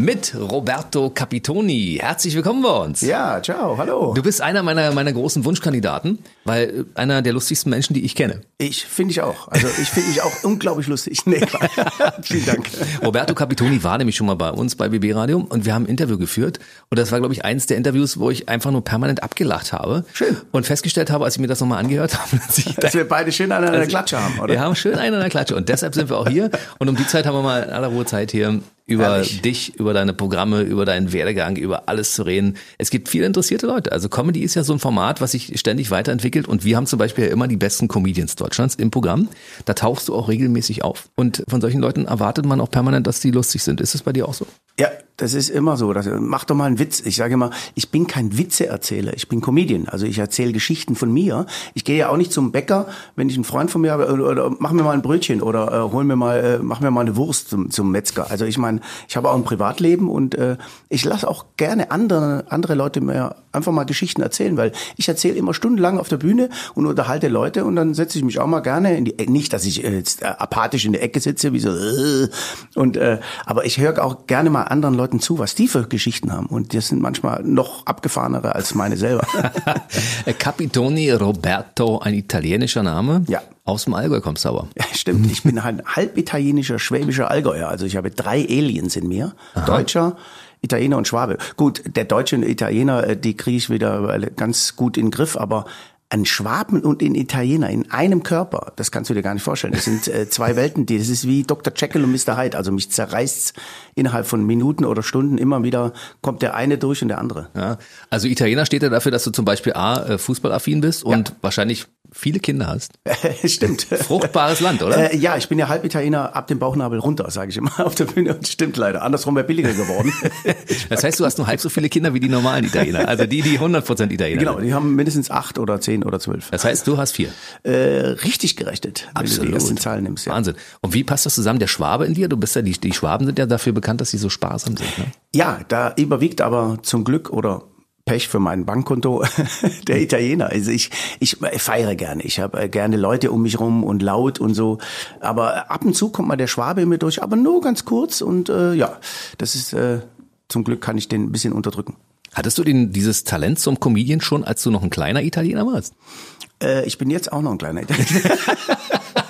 Mit Roberto Capitoni. Herzlich willkommen bei uns. Ja, ciao, hallo. Du bist einer meiner, meiner großen Wunschkandidaten, weil einer der lustigsten Menschen, die ich kenne. Ich finde ich auch. Also ich finde mich auch unglaublich lustig. Nee, vielen Dank. Roberto Capitoni war nämlich schon mal bei uns bei BB Radio und wir haben ein Interview geführt und das war, glaube ich, eins der Interviews, wo ich einfach nur permanent abgelacht habe. Schön. Und festgestellt habe, als ich mir das nochmal angehört habe, dass, ich Dass wir beide schön an einer Also, Klatsche haben, oder? Wir haben schön einen an der Klatsche und deshalb sind wir auch hier und um die Zeit haben wir mal in aller Ruhe Zeit hier über Herrlich. dich, über deine Programme, über deinen Werdegang, über alles zu reden. Es gibt viele interessierte Leute. Also Comedy ist ja so ein Format, was sich ständig weiterentwickelt und wir haben zum Beispiel ja immer die besten Comedians Deutschlands im Programm. Da tauchst du auch regelmäßig auf und von solchen Leuten erwartet man auch permanent, dass die lustig sind. Ist es bei dir auch so? Ja, das ist immer so. Das, mach doch mal einen Witz. Ich sage immer, ich bin kein Witzeerzähler, ich bin Comedian. Also ich erzähle Geschichten von mir. Ich gehe ja auch nicht zum Bäcker, wenn ich einen Freund von mir habe, oder, oder mach mir mal ein Brötchen oder äh, hol mir mal, äh, mach mir mal eine Wurst zum, zum Metzger. Also ich meine, ich habe auch ein Privatleben und äh, ich lasse auch gerne andere, andere Leute mir einfach mal Geschichten erzählen, weil ich erzähle immer stundenlang auf der Bühne und unterhalte Leute und dann setze ich mich auch mal gerne in die Ecke. Nicht, dass ich äh, jetzt apathisch in der Ecke sitze, wie so äh, und äh, aber ich höre auch gerne mal anderen Leuten zu, was die für Geschichten haben und das sind manchmal noch abgefahrenere als meine selber. Äh, Capitoni Roberto, ein italienischer Name. Ja. Aus dem Allgäu kommst du aber. Ja, stimmt. Ich bin ein halb italienischer, schwäbischer Allgäuer. Also ich habe drei Aliens in mir. Deutscher, Italiener und Schwabe. Gut, der Deutsche und Italiener, äh, die kriege ich wieder äh, ganz gut in den Griff, aber ein Schwaben und ein Italiener in einem Körper, das kannst du dir gar nicht vorstellen. Das sind äh, zwei Welten, die, das ist wie Dr. Jekyll und Mr. Hyde. Also mich zerreißt's innerhalb von Minuten oder Stunden immer wieder, kommt der eine durch und der andere. Ja. Also Italiener steht ja dafür, dass du zum Beispiel A, äh, fußballaffin bist und wahrscheinlich viele Kinder hast. stimmt. Fruchtbares Land, oder? Äh, ja, ich bin ja halb Italiener ab dem Bauchnabel runter, sage ich immer auf der Bühne. Und stimmt leider. Andersrum wäre billiger geworden. Das heißt, du hast nur halb so viele Kinder wie die normalen Italiener. Also die, die 100% Italiener genau, die haben mindestens acht oder zehn oder zwölf. Das heißt, du hast vier. Äh, richtig gerechnet, wenn du die ersten Zahlen nimmst. Ja. Wahnsinn. Und wie passt das zusammen? Der Schwabe in dir? Du bist ja, die, die Schwaben sind ja dafür bekannt, dass sie so sparsam sind. Ne? ja, da überwiegt aber zum Glück oder Pech für mein Bankkonto der Italiener. Also ich, ich feiere gerne. Ich habe gerne Leute um mich rum und laut und so. Aber ab und zu kommt mal der Schwabe mir durch, aber nur ganz kurz. Und äh, ja, das ist äh, zum Glück kann ich den ein bisschen unterdrücken. Hattest du den, dieses Talent zum Comedian schon, als du noch ein kleiner Italiener warst? Äh, ich bin jetzt auch noch ein kleiner Italiener.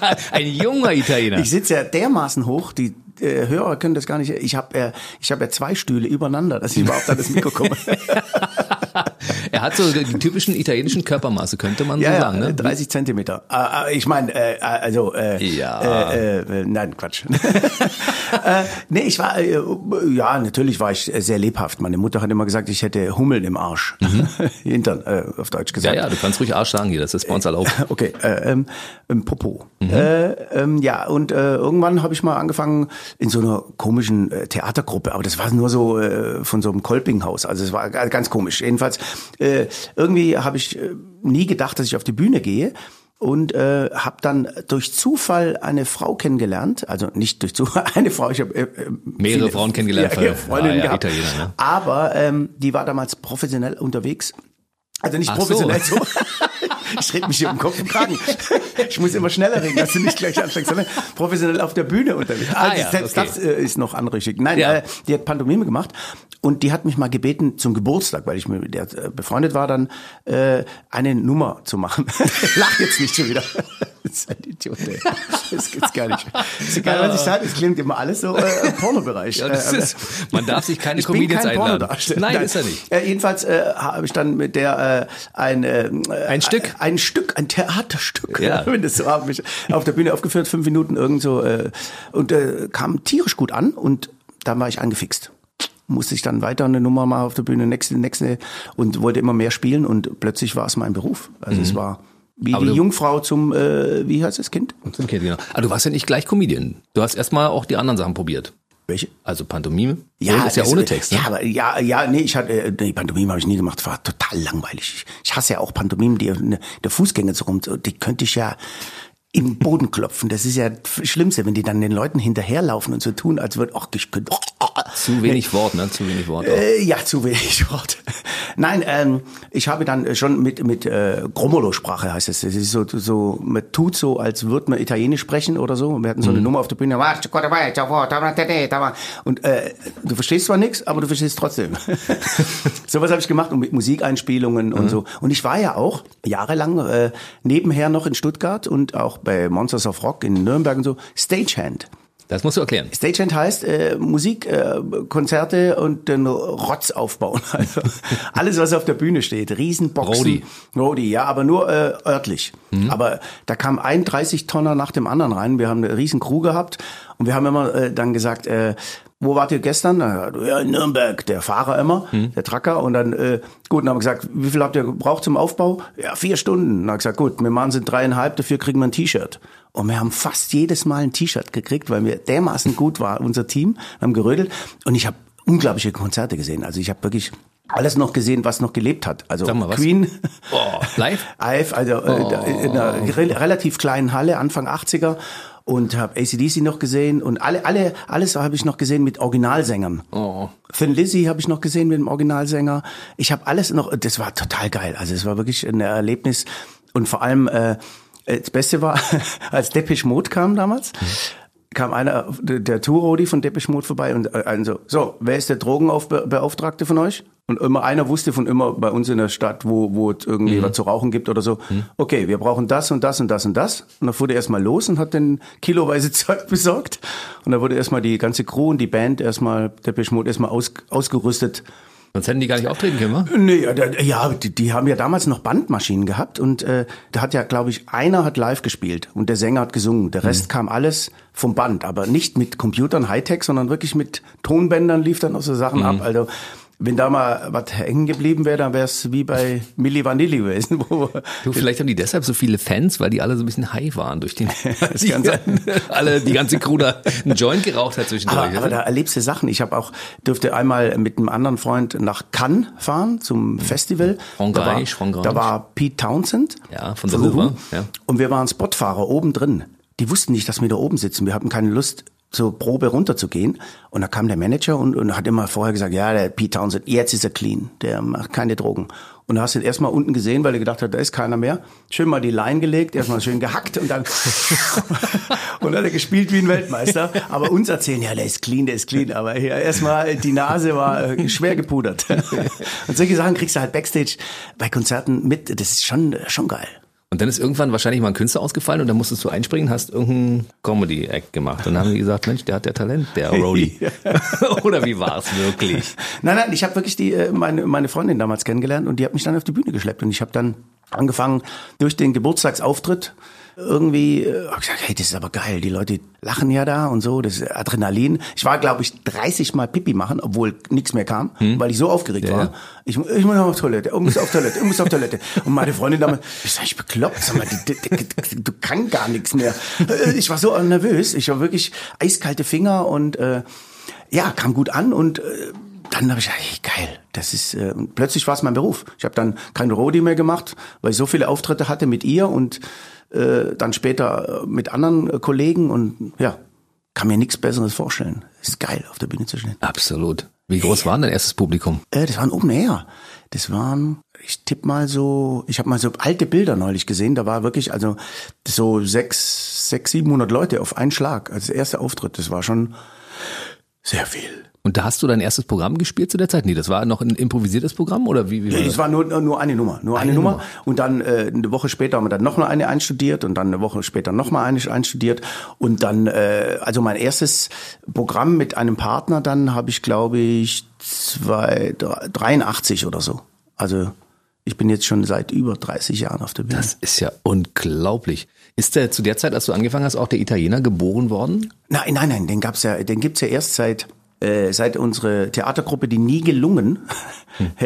Ein junger Italiener. Ich sitze ja dermaßen hoch, die äh, Hörer können das gar nicht. Ich habe äh, ich hab ja zwei Stühle übereinander, dass ich überhaupt an das Mikro komme. er hat so die typischen italienischen Körpermaße, könnte man so ja, sagen. ja, Ne? 30 Zentimeter. Äh, äh, ich meine, äh, also äh, Ja. äh, äh, nein, Quatsch. äh, nee, ich war äh, ja natürlich war ich sehr lebhaft. Meine Mutter hat immer gesagt, ich hätte Hummeln im Arsch. Hintern, äh, auf Deutsch Ja, gesagt. ja, du kannst ruhig Arsch sagen hier, das ist bei uns erlaubt. Okay, äh, ähm, ähm, Popo. Äh, ähm, ja, und äh, irgendwann habe ich mal angefangen in so einer komischen äh, Theatergruppe, aber das war nur so äh, von so einem Kolpinghaus. Also es war ga- ganz komisch. Jedenfalls, äh, irgendwie habe ich äh, nie gedacht, dass ich auf die Bühne gehe. Und äh, habe dann durch Zufall eine Frau kennengelernt, also nicht durch Zufall, eine Frau, ich habe äh, äh, Mehrere Frauen kennengelernt, ja, Freundinnen ah, ja, gehabt. Italiener, ne? Aber ähm, die war damals professionell unterwegs. Also nicht Ach so. professionell so. Ich rede mich hier um Kopf und Kragen. Ich muss immer schneller reden, dass du nicht gleich anfängst, sondern professionell auf der Bühne unterwegs. Ah, Also ja, selbst okay. das äh, ist noch anrüchig. Nein, Ja. äh, die hat Pantomime gemacht und die hat mich mal gebeten zum Geburtstag, weil ich mit der äh, befreundet war, dann äh, eine Nummer zu machen. Lach jetzt nicht schon wieder. Das ist ein Idiot, ey. Das gibt's gar nicht. Ist egal, was ich sage, es klingt immer alles so äh, im Pornobereich. Ja, das Äh, ist, man darf sich keine ich bin Comedians kein einladen. Pornodarsteller. Nein, ist er nicht. Äh, jedenfalls äh, habe ich dann mit der äh, ein äh, Ein Stück. ein Stück, ein Theaterstück, Ja. wenn das so haben mich auf der Bühne aufgeführt, fünf Minuten irgend so äh, und äh, kam tierisch gut an und dann war ich angefixt. Musste ich dann weiter eine Nummer mal auf der Bühne, nächste, nächste und wollte immer mehr spielen und plötzlich war es mein Beruf. Also es war wie Mhm. Aber die Jungfrau zum, äh, wie heißt das Kind? Okay, genau. Aber du warst ja nicht gleich Comedian. Du hast erstmal auch die anderen Sachen probiert. Welche? Also Pantomime. Ja, ist ja das- ohne Text. Ne? Ja, aber ja, ja, nee, ich hatte, äh, nee, Pantomime habe ich nie gemacht, war total langweilig. Ich, hasse ja auch Pantomime, die in der Fußgängerzone rum, die könnte ich ja, im Boden klopfen. Das ist ja das Schlimmste, wenn die dann den Leuten hinterherlaufen und so tun, als würde, ach, ich könnte. Zu wenig Wort, ne? Zu wenig Wort. Äh, ja, zu wenig Wort. Nein, ähm, ich habe dann schon mit mit äh, Gromolo-Sprache heißt es. Das ist so so man tut so, als würde man Italienisch sprechen oder so. Wir hatten so eine Nummer auf der Bühne. Und äh, du verstehst zwar nichts, aber du verstehst trotzdem. Sowas habe ich gemacht und mit Musikeinspielungen und so. Und ich war ja auch jahrelang äh, nebenher noch in Stuttgart und auch bei Monsters of Rock in Nürnberg und so Stagehand. Das musst du erklären. Stagehand heißt äh, Musik, äh, Konzerte und den Rotz aufbauen. Also alles, was auf der Bühne steht. Riesenboxen. Roadie. Roadie, ja, aber nur äh, örtlich. Aber da kam ein 30-Tonner nach dem anderen rein. Wir haben eine riesen Crew gehabt und wir haben immer äh, dann gesagt, äh, wo wart ihr gestern? Ja, in Nürnberg, der Fahrer immer, der Tracker. Und dann, äh, gut, dann haben wir gesagt, wie viel habt ihr gebraucht zum Aufbau? Ja, vier Stunden. Dann haben wir gesagt, gut, wir machen sind dreieinhalb, dafür kriegen wir ein T-Shirt. Und wir haben fast jedes Mal ein T-Shirt gekriegt, weil wir dermaßen gut war, unser Team, wir haben gerödelt. Und ich habe unglaubliche Konzerte gesehen. Also ich habe wirklich alles noch gesehen, was noch gelebt hat. Also mal, was? Queen, Oh, live? Live, also äh, da- in einer re relativ kleinen Halle, Anfang 80er. Und habe ACDC noch gesehen und alle, alle, alles habe ich noch gesehen mit Originalsängern. Oh. Thin Lizzy habe ich noch gesehen mit dem Originalsänger. Ich habe alles noch, das war total geil. Also es war wirklich ein Erlebnis. Und vor allem, äh, das Beste war, als Depeche Mode kam damals, kam einer, der Tourrodi von Depeche Mode vorbei und ein so, wer ist der Drogenbeauftragte von euch? Und immer einer wusste von immer bei uns in der Stadt, wo, wo es irgendwie was zu rauchen gibt oder so. Okay, wir brauchen das und das und das und das. Und dann fuhr er erstmal los und hat dann kiloweise Zeug besorgt. Und dann wurde erstmal die ganze Crew und die Band erstmal, Depeche Mode erstmal aus, ausgerüstet. Sonst hätten die gar nicht auftreten können, wa? Nee, ja, da- ja die, die haben ja damals noch Bandmaschinen gehabt und äh, da hat ja, glaube ich, einer hat live gespielt und der Sänger hat gesungen. Der Rest kam alles vom Band, aber nicht mit Computern, Hightech, sondern wirklich mit Tonbändern lief dann auch so Sachen ab. Also wenn da mal was hängen geblieben wäre, dann wäre es wie bei Milli Vanilli gewesen. Wo, Du, vielleicht haben die deshalb so viele Fans, weil die alle so ein bisschen high waren durch den, Das sein. alle, die ganze Crew da einen Joint geraucht hat zwischendurch. aber, aber da erlebst du Sachen. Ich habe auch durfte einmal mit einem anderen Freund nach Cannes fahren zum Festival. Da war, Frankreich, Frankreich. da war Pete Townsend Ja, von Who, wa? Ja. Und wir waren Spotfahrer oben drin. Die wussten nicht, dass wir da oben sitzen. Wir hatten keine Lust, zur Probe runterzugehen. Und da kam der Manager und, und hat immer vorher gesagt, ja, der Pete Townsend, jetzt ist er clean. Der macht keine Drogen. Und da hast du ihn erstmal unten gesehen, weil er gedacht hat, da ist keiner mehr. Schön mal die Line gelegt, erstmal schön gehackt und dann und dann hat er gespielt wie ein Weltmeister. Aber uns erzählen, ja, der ist clean, der ist clean. Aber hier erstmal die Nase war äh, schwer gepudert. Und solche Sachen kriegst du halt Backstage bei Konzerten mit. Das ist schon, schon geil. Und dann ist irgendwann wahrscheinlich mal ein Künstler ausgefallen und dann musstest du einspringen, hast irgendeinen Comedy-Act gemacht. Und dann haben die gesagt, Mensch, der hat ja Talent, der Roadie. Oder wie war es wirklich? Nein, nein, ich habe wirklich die äh, meine meine Freundin damals kennengelernt und die hat mich dann auf die Bühne geschleppt und ich habe dann angefangen durch den Geburtstagsauftritt irgendwie äh, gesagt, hey, das ist aber geil, die Leute lachen ja da und so, das ist Adrenalin. Ich war glaube ich 30 mal Pipi machen, obwohl nichts mehr kam, weil ich so aufgeregt Ja, war. Ich, ich muss auf Toilette, ich muss auf Toilette, ich muss auf Toilette. Und meine Freundin damals, ich sag, ich bekloppt, sag mal, die, die, du kann gar nichts mehr. Äh, Ich war so nervös, ich war wirklich eiskalte Finger und äh, ja, kam gut an und äh, dann habe ich gedacht, hey, geil, das ist äh, plötzlich war es mein Beruf. Ich habe dann kein Roadie mehr gemacht, weil ich so viele Auftritte hatte mit ihr und äh, dann später äh, mit anderen äh, Kollegen und ja, kann mir nichts Besseres vorstellen. Ist geil, auf der Bühne zu stehen. Absolut. Wie groß war denn dein erstes Publikum? Äh, das waren oben her. Das waren, ich tipp mal so, ich habe mal so alte Bilder neulich gesehen. Da war wirklich also so sechs, sechs, siebenhundert Leute auf einen Schlag als erster Auftritt. Das war schon sehr viel. Und da hast du dein erstes Programm gespielt zu der Zeit? Nee, das war noch ein improvisiertes Programm oder wie? wie war Nee, das? es war nur, nur eine Nummer, nur eine, Eine Nummer. Nummer. Und dann äh, eine Woche später haben wir dann noch mal eine einstudiert und dann eine Woche später noch mal eine einstudiert. Und dann, äh, also mein erstes Programm mit einem Partner, dann habe ich, glaube ich, zwei, drei- 83 oder so. Also ich bin jetzt schon seit über 30 Jahren auf der Bühne. Das ist ja unglaublich. Ist der zu der Zeit, als du angefangen hast, auch der Italiener geboren worden? Nein, nein, nein, den gab's ja, den gibt's ja erst seit äh, seit unsere Theatergruppe, die nie gelungen,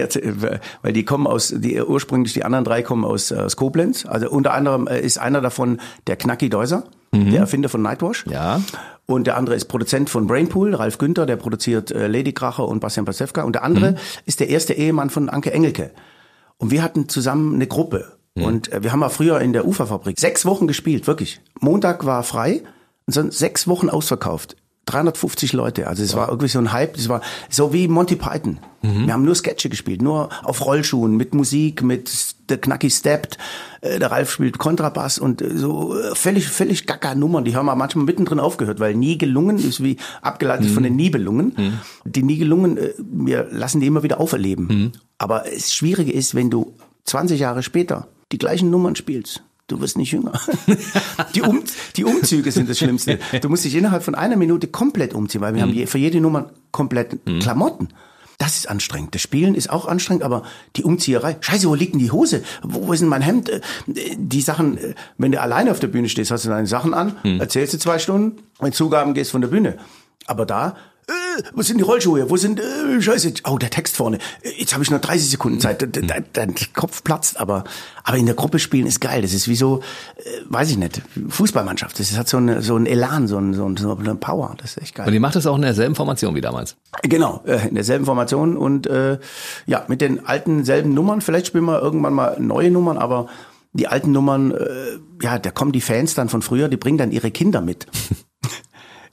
weil die kommen aus, die ursprünglich die anderen drei kommen aus, äh, aus Koblenz. Also unter anderem äh, ist einer davon der Knacki Deuser, der Erfinder von Nightwash. Ja. Und der andere ist Produzent von Brainpool, Ralf Günther, der produziert äh, Lady Kracher und Bastian Pasewka. Und der andere ist der erste Ehemann von Anke Engelke. Und wir hatten zusammen eine Gruppe. Und äh, wir haben ja früher in der Uferfabrik sechs Wochen gespielt, wirklich. Montag war frei und sind sechs Wochen ausverkauft. 350 Leute, also es war irgendwie so ein Hype, das war so wie Monty Python. Wir haben nur Sketche gespielt, nur auf Rollschuhen, mit Musik, mit der Knacki steppt, äh, der Ralf spielt Kontrabass und äh, so äh, völlig, völlig gaga Nummern, die haben wir manchmal mittendrin aufgehört, weil nie gelungen ist wie abgeleitet von den Nibelungen. Die nie gelungen, äh, wir lassen die immer wieder auferleben. Aber das Schwierige ist, wenn du 20 Jahre später die gleichen Nummern spielst, Du wirst nicht jünger. Die, um, die Umzüge sind das Schlimmste. Du musst dich innerhalb von einer Minute komplett umziehen, weil wir haben je, für jede Nummer komplett Klamotten. Das ist anstrengend. Das Spielen ist auch anstrengend, aber die Umzieherei. Scheiße, wo liegt denn die Hose? Wo, ist denn mein Hemd? Äh, Die Sachen, äh, wenn du alleine auf der Bühne stehst, hast du deine Sachen an, erzählst du zwei Stunden, wenn Zugaben gehst von der Bühne. Aber da, äh, wo sind die Rollschuhe? Wo sind, äh, scheiße, oh, der Text vorne. Jetzt habe ich nur 30 Sekunden Zeit. De- de- de- Dein Kopf platzt, aber, aber in der Gruppe spielen ist geil. Das ist wie so, äh, weiß ich nicht, Fußballmannschaft. Das hat so, eine, so ein Elan, so, ein, so, ein, so eine Power. Das ist echt geil. Und ihr macht das auch in derselben Formation wie damals. Genau, äh, in derselben Formation und äh, ja, mit den alten selben Nummern. Vielleicht spielen wir irgendwann mal neue Nummern, aber die alten Nummern, äh, ja, da kommen die Fans dann von früher, die bringen dann ihre Kinder mit.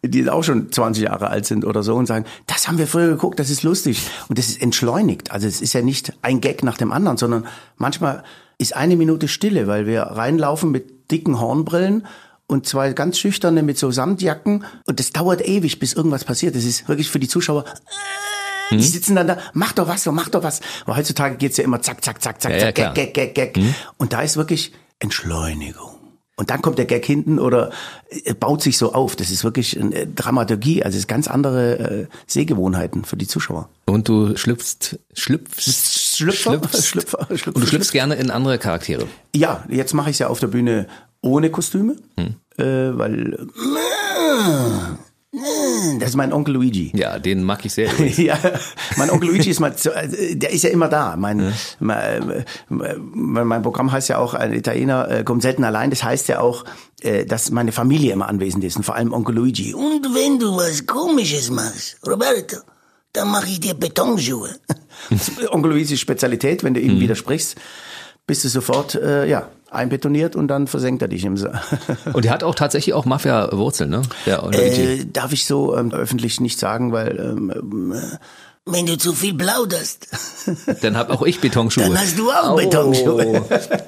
die auch schon 20 Jahre alt sind oder so und sagen, das haben wir früher geguckt, das ist lustig. Und das ist entschleunigt. Also es ist ja nicht ein Gag nach dem anderen, sondern manchmal ist eine Minute Stille, weil wir reinlaufen mit dicken Hornbrillen und zwei ganz schüchterne mit so Samtjacken und das dauert ewig, bis irgendwas passiert. Das ist wirklich für die Zuschauer Mhm. die sitzen dann da, mach doch was, so, mach doch was. Aber heutzutage geht's ja immer zack, zack, zack, zack, Ja, ja, zack, klar. Mhm. Gag, Gag, Gag, Gag. Und da ist wirklich Entschleunigung. Und dann kommt der Gag hinten oder äh, baut sich so auf. Das ist wirklich eine Dramaturgie, also es ist ganz andere äh, Sehgewohnheiten für die Zuschauer. Und du schlüpfst, schlüpfst, Schlüpfer, schlüpfst, Schlüpfer, Schlüpfer, und du schlüpfst gerne in andere Charaktere. Ja, jetzt mache ich ja auf der Bühne ohne Kostüme, Hm. äh, weil das ist mein Onkel Luigi. Ja, den mag ich sehr. Ja, mein Onkel Luigi ist mal, äh, der ist ja immer da. Mein, mein, äh, mein Programm heißt ja auch, ein Italiener äh, kommt selten allein. Das heißt ja auch, äh, dass meine Familie immer anwesend ist und vor allem Onkel Luigi. Und wenn du was Komisches machst, Roberto, dann mache ich dir Betonschuhe. Onkel Luigis Spezialität, wenn du Mhm. ihm widersprichst, bist du sofort, äh, ja, einbetoniert und dann versenkt er dich im Sa Und der hat auch tatsächlich auch Mafia-Wurzeln, ne? Luigi. äh, Darf ich so ähm, öffentlich nicht sagen, weil ähm, ähm, Wenn du zu viel plauderst, Dann hab auch ich Betonschuhe. dann hast du auch Oh. Betonschuhe.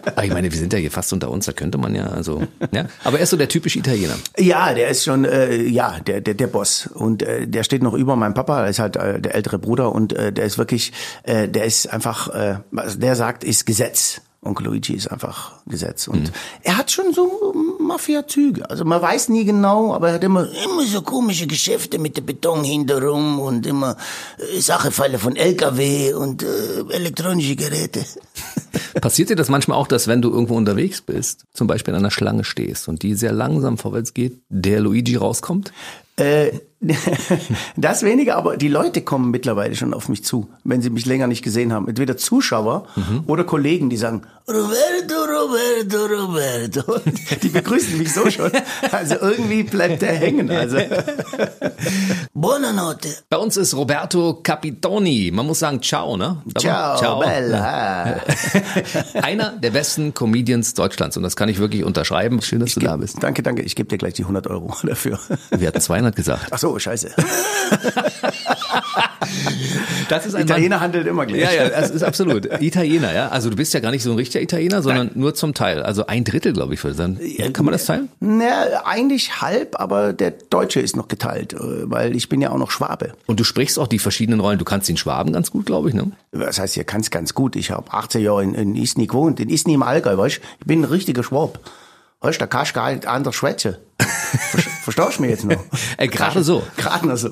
Aber ich meine, wir sind ja hier fast unter uns, da könnte man ja, also, ja. Aber er ist so der typische Italiener. Ja, der ist schon, äh, ja, der, der, der Boss. Und äh, der steht noch über meinem Papa, er ist halt äh, der ältere Bruder und äh, der ist wirklich, äh, der ist einfach, äh, der sagt, ist Gesetz. Onkel Luigi ist einfach Gesetz. Und er hat schon so Mafia-Züge. Also man weiß nie genau, aber er hat immer, Immer so komische Geschäfte mit dem Beton hinterrum und immer äh, Sachefalle von LKW und äh, elektronische Geräte. Passiert dir das manchmal auch, dass wenn du irgendwo unterwegs bist, zum Beispiel in einer Schlange stehst und die sehr langsam vorwärts geht, der Luigi rauskommt? Äh, das weniger, aber die Leute kommen mittlerweile schon auf mich zu, wenn sie mich länger nicht gesehen haben. Entweder Zuschauer oder Kollegen, die sagen, Roberto, Roberto, Roberto. die begrüßen mich so schon. Also irgendwie bleibt der hängen. Also Buonanotte. Bei uns ist Roberto Capitoni. Man muss sagen, ciao, ne? Mal, ciao, bella. Einer der besten Comedians Deutschlands und das kann ich wirklich unterschreiben. Schön, dass du da bist. Danke, danke. Ich gebe dir gleich die 100 Euro dafür. Wir hatten 200 gesagt. Ach so, scheiße. Das ist ein Italiener handelt immer gleich. Ja, ja, das ist absolut. Italiener, ja. Also du bist ja gar nicht so ein richtiger Italiener, sondern nur zum Teil. Also ein Drittel, glaube ich, würde sagen. Kann man das teilen? Na, eigentlich halb, aber der Deutsche ist noch geteilt, äh, weil ich bin ja auch noch Schwabe. Und du sprichst auch die verschiedenen Rollen. Du kannst den Schwaben ganz gut, glaube ich, ne? Das heißt, ihr kann's ganz gut. Ich habe 18 Jahre in, in Isny gewohnt, in Isny im Allgäu, weißt du? Ich bin ein richtiger Schwab. Weißt da kannst du gar nicht anders schwätzen. Ver- Verstehst du mich jetzt noch? Äh, gerade so. Gerade noch so.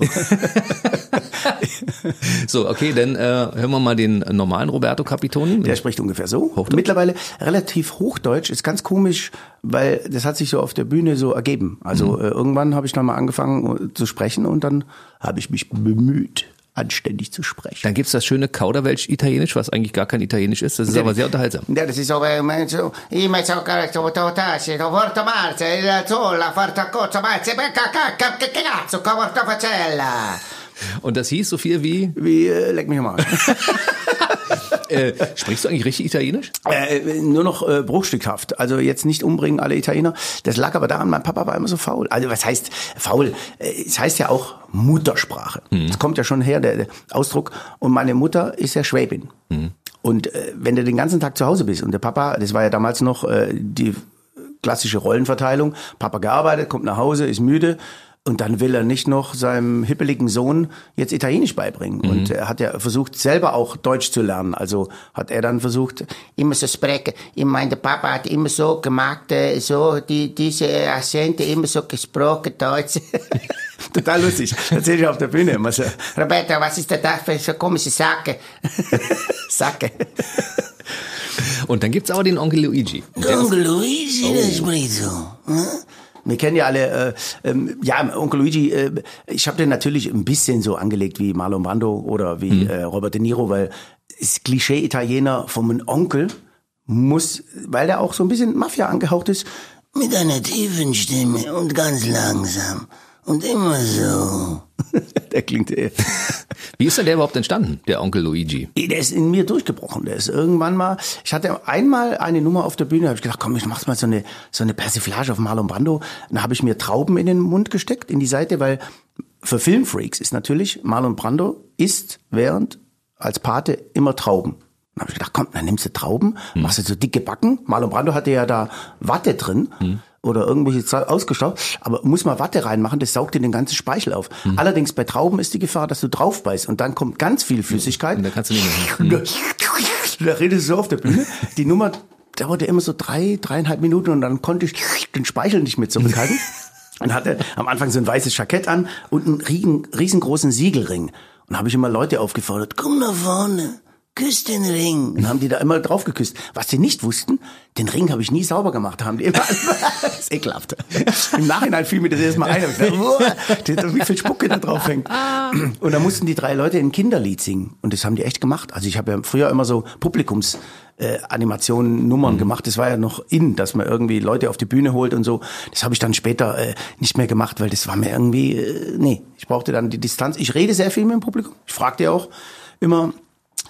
So, okay, dann äh, hören wir mal den normalen Roberto Capitoni. Der spricht ungefähr so. Hochdeutsch? Mittlerweile relativ Hochdeutsch. Ist ganz komisch, weil das hat sich so auf der Bühne so ergeben. Also Mhm. äh, irgendwann habe ich dann mal angefangen äh, zu sprechen und dann habe ich mich bemüht, anständig zu sprechen. Dann gibt's das schöne Kauderwelsch-Italienisch, was eigentlich gar kein Italienisch ist. Das ist aber sehr unterhaltsam. Ja, das ist so, so In mezzo a cazzo, taci, porto marce, il sola, farta cozzo, marce, che cazzo, porta facella. Und das hieß so viel wie, wie äh, leck mich Arsch. Äh, sprichst du eigentlich richtig Italienisch? Äh, nur noch äh, bruchstückhaft. Also jetzt nicht umbringen alle Italiener. Das lag aber daran, mein Papa war immer so faul. Also was heißt faul? Äh, Es heißt ja auch Muttersprache. Das kommt ja schon her, der, der Ausdruck. Und meine Mutter ist ja Schwäbin. Und äh, wenn du den ganzen Tag zu Hause bist und der Papa, das war ja damals noch äh, die klassische Rollenverteilung, Papa gearbeitet, kommt nach Hause, ist müde und dann will er nicht noch seinem hippeligen Sohn jetzt Italienisch beibringen. Und er hat ja versucht, selber auch Deutsch zu lernen. Also hat er dann versucht, Immer so sprechen. Ich meine, der Papa hat immer so gemacht, äh, so die, diese Akzente immer so gesprochen, Deutsch. total lustig, erzähl ich auf der Bühne immer so. Roberto, was ist denn da für so komische Sache? Sacke. Und dann gibt's aber den Onkel Luigi. Ist- Onkel Luigi, das spricht so. Hm? Wir kennen ja alle, äh, ähm, ja, Onkel Luigi, äh, ich habe den natürlich ein bisschen so angelegt wie Marlon Brando oder wie äh, Robert De Niro, weil das Klischee-Italiener vom Onkel muss, weil der auch so ein bisschen Mafia angehaucht ist, Mit einer tiefen Stimme und ganz langsam. Und immer so. der klingt, äh, Wie ist denn der überhaupt entstanden, der Onkel Luigi? der ist in mir durchgebrochen. Der ist irgendwann mal, ich hatte einmal eine Nummer auf der Bühne, habe ich gedacht, komm, ich mach's mal so eine, so eine Persiflage auf Marlon Brando. Dann habe ich mir Trauben in den Mund gesteckt, in die Seite, weil für Filmfreaks ist natürlich, Marlon Brando isst während als Pate immer Trauben. Dann habe ich gedacht, komm, dann nimmst du Trauben, machst du so dicke Backen. Marlon Brando hatte ja da Watte drin. Oder irgendwelche ausgestaubt, aber muss mal Watte reinmachen, das saugt dir den ganzen Speichel auf. Allerdings bei Trauben ist die Gefahr, dass du drauf beißt und dann kommt ganz viel Flüssigkeit. Und da kannst du nicht mehr. Und da, da redest du so auf der Bühne. Die Nummer dauerte immer so drei, dreieinhalb Minuten und dann konnte ich den Speichel nicht mehr zurückhalten. Und hatte am Anfang so ein weißes Jackett an und einen riesen, riesengroßen Siegelring. Und habe ich immer Leute aufgefordert, komm nach vorne, küss den Ring. Und haben die da immer drauf geküsst. Was sie nicht wussten, den Ring habe ich nie sauber gemacht. Haben die immer, das ist ekelhaft. Im Nachhinein fiel mir das erstmal ein. Ich dachte, boah, wie viel Spucke da drauf hängt. Und da mussten die drei Leute ein Kinderlied singen. Und das haben die echt gemacht. Also ich habe ja früher immer so Publikums äh, Animationen, Nummern gemacht. Das war ja noch in, dass man irgendwie Leute auf die Bühne holt und so. Das habe ich dann später äh, nicht mehr gemacht, weil das war mir irgendwie, äh, nee, ich brauchte dann die Distanz. Ich rede sehr viel mit dem Publikum. Ich fragte ja auch immer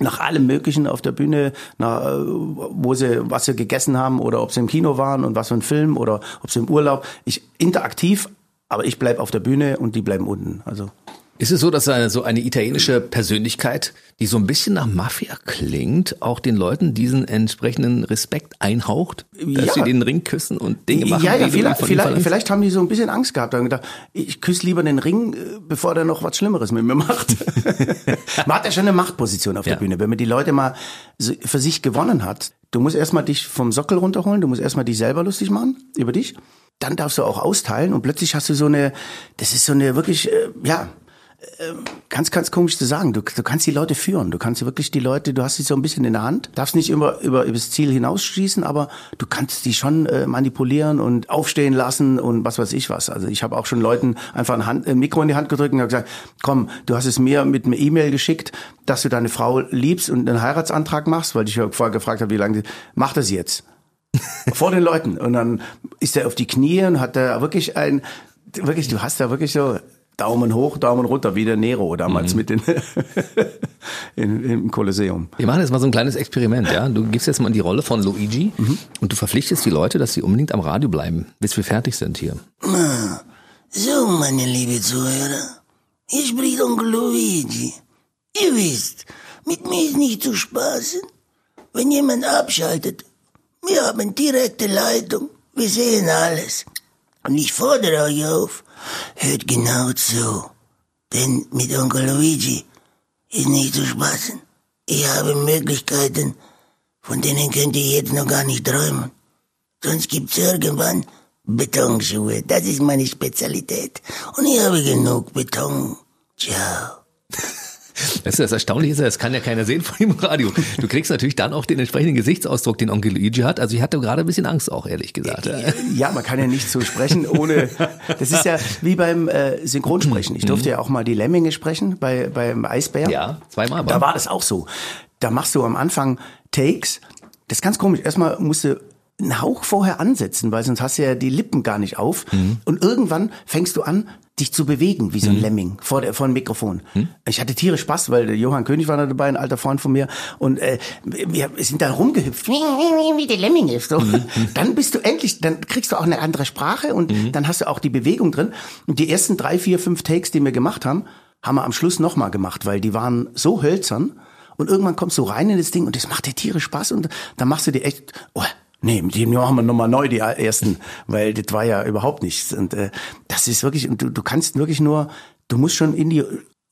nach allem Möglichen auf der Bühne, nach, äh, wo sie, was sie gegessen haben oder ob sie im Kino waren und was für ein Film oder ob sie im Urlaub. Ich interaktiv, aber ich bleib auf der Bühne und die bleiben unten. Also Ist es so, dass eine, so eine italienische Persönlichkeit, die so ein bisschen nach Mafia klingt, auch den Leuten diesen entsprechenden Respekt einhaucht, dass Ja. sie den Ring küssen und Dinge machen? ja, ja, vielleicht, vielleicht, vielleicht haben die so ein bisschen Angst gehabt und gedacht, ich küsse lieber den Ring, äh, bevor der noch was Schlimmeres mit mir macht. man hat ja schon eine Machtposition auf Ja. der Bühne. Wenn man die Leute mal für sich gewonnen hat, du musst erstmal dich vom Sockel runterholen, du musst erstmal dich selber lustig machen über dich. Dann darfst du auch austeilen und plötzlich hast du so eine, das ist so eine wirklich, äh, ja, ganz, ganz komisch zu sagen. Du, du kannst die Leute führen. Du kannst wirklich die Leute, du hast sie so ein bisschen in der Hand. Darfst nicht immer über, über das Ziel hinausschießen, aber du kannst die schon äh, manipulieren und aufstehen lassen und was weiß ich was. Also ich habe auch schon Leuten einfach ein, Hand, ein Mikro in die Hand gedrückt und gesagt, komm, du hast es mir mit einer E-Mail geschickt, dass du deine Frau liebst und einen Heiratsantrag machst, weil ich ja vorher gefragt habe, wie lange, mach das jetzt. Vor den Leuten. Und dann ist er auf die Knie und hat da wirklich ein, wirklich, du hast da wirklich so Daumen hoch, Daumen runter, wie der Nero damals mit den, in, im Kolosseum. Wir machen jetzt mal so ein kleines Experiment, ja. Du gibst jetzt mal die Rolle von Luigi und du verpflichtest die Leute, dass sie unbedingt am Radio bleiben, bis wir fertig sind hier. So, meine liebe Zuhörer, hier spricht Onkel Luigi. Ihr wisst, mit mir ist nicht zu spaßen. Wenn jemand abschaltet, wir haben direkte Leitung, wir sehen alles. Und ich fordere euch auf, hört genau zu. Denn mit Onkel Luigi ist nicht zu spaßen. Ich habe Möglichkeiten, von denen könnt ihr jetzt noch gar nicht träumen. Sonst gibt's irgendwann Betonschuhe. Das ist meine Spezialität. Und ich habe genug Beton. Ciao. Das ist das Erstaunliche, ist ja, das kann ja keiner sehen von dem Radio. Du kriegst natürlich dann auch den entsprechenden Gesichtsausdruck, den Onkel Luigi hat. Also ich hatte gerade ein bisschen Angst auch, ehrlich gesagt. Ja, man kann ja nicht so sprechen ohne. Das ist ja wie beim äh, Synchronsprechen. Ich durfte ja auch mal die Lemminge sprechen bei beim Eisbär. Ja, zweimal. Da war das auch so. Da machst du am Anfang Takes. Das ist ganz komisch. Erstmal musst du einen Hauch vorher ansetzen, weil sonst hast du ja die Lippen gar nicht auf. Und irgendwann fängst du an, dich zu bewegen, wie so ein Lemming vor, der, vor dem Mikrofon. Ich hatte tierisch Spaß, weil der Johann König war da dabei, ein alter Freund von mir. Und äh, wir sind da rumgehüpft, wie, der Lemming ist. So. Dann bist du endlich, dann kriegst du auch eine andere Sprache und dann hast du auch die Bewegung drin. Und die ersten drei, vier, fünf Takes, die wir gemacht haben, haben wir am Schluss nochmal gemacht, weil die waren so hölzern. Und irgendwann kommst du rein in das Ding und das macht dir tierisch Spaß und dann machst du dir echt, oh, nee, mit dem machen wir nochmal neu die ersten, weil das war ja überhaupt nichts. Und äh, das ist wirklich, und du, du kannst wirklich nur, du musst schon in die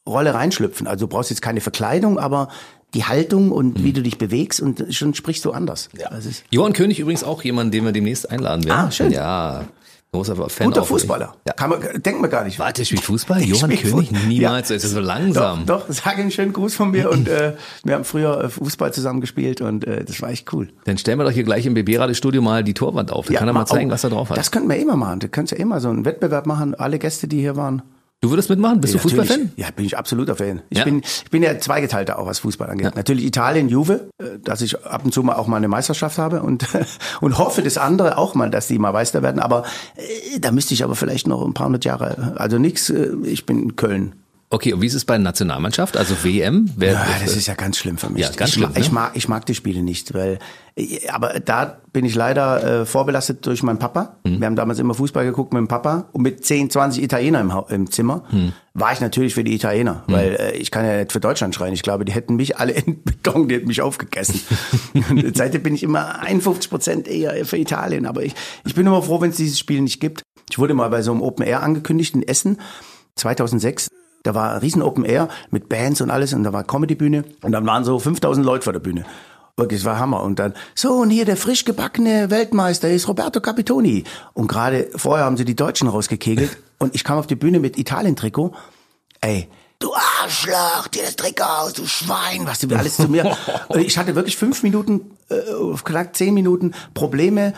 Rolle reinschlüpfen. Also du brauchst jetzt keine Verkleidung, aber die Haltung und wie du dich bewegst und schon sprichst du anders. Ja. Ist Johann König übrigens auch jemand, den wir demnächst einladen werden. Ah, schön. Ja, großer Fan guter. Fußballer. Ja. Kann man, denkt man gar nicht. Warte, spielt Fußball? Ich Johann König? Fußball. Niemals, Ja. ist er so langsam. Doch, doch, sag einen schönen Gruß von mir und äh, wir haben früher äh, Fußball zusammen gespielt und äh, das war echt cool. Dann stellen wir doch hier gleich im BB-Radio-Studio mal die Torwand auf. Dann kann er mal zeigen, auch- was er drauf hat. Das könnten wir immer machen. Du könntest ja immer so einen Wettbewerb machen. Alle Gäste, die hier waren. Du würdest mitmachen? Bist Ja, du Fußballfan? Ja, bin ich absoluter Fan. Ich Ja? bin ich bin ja zweigeteilter auch, was Fußball angeht. Natürlich Italien, Juve, äh, dass ich ab und zu mal auch mal eine Meisterschaft habe und und hoffe das andere auch mal, dass die mal Meister werden. Aber äh, da müsste ich aber vielleicht noch ein paar hundert Jahre. Also nix. Äh, ich bin in Köln. Okay, und wie ist es bei der Nationalmannschaft? Also WM? Wer, Ja, das ist ja ganz schlimm für mich. Ja, ganz ich, schlimm, ich ne? mag, ich mag die Spiele nicht, weil, äh, aber da bin ich leider äh, vorbelastet durch meinen Papa. Hm. Wir haben damals immer Fußball geguckt mit dem Papa und mit 10, 20 Italiener im, im Zimmer Hm. war ich natürlich für die Italiener, weil äh, ich kann ja nicht für Deutschland schreien. Ich glaube, die hätten mich alle in Beton, die hätten mich aufgegessen. und seitdem bin ich immer 51 Prozent eher für Italien, aber ich, ich bin immer froh, wenn es dieses Spiel nicht gibt. Ich wurde mal bei so einem Open Air angekündigt in Essen 2006. Da war ein riesen Open Air mit Bands und alles und da war Comedy-Bühne und dann waren so 5000 Leute vor der Bühne. Wirklich, es war Hammer. Und dann, so, und hier der frisch gebackene Weltmeister ist Roberto Capitoni. Und gerade vorher haben sie die Deutschen rausgekegelt und ich kam auf die Bühne mit Italien-Trikot. Ey, du Arschloch, dir das Trikot aus, du Schwein, was du alles zu mir. Und ich hatte wirklich fünf Minuten, äh, knapp zehn Minuten Probleme,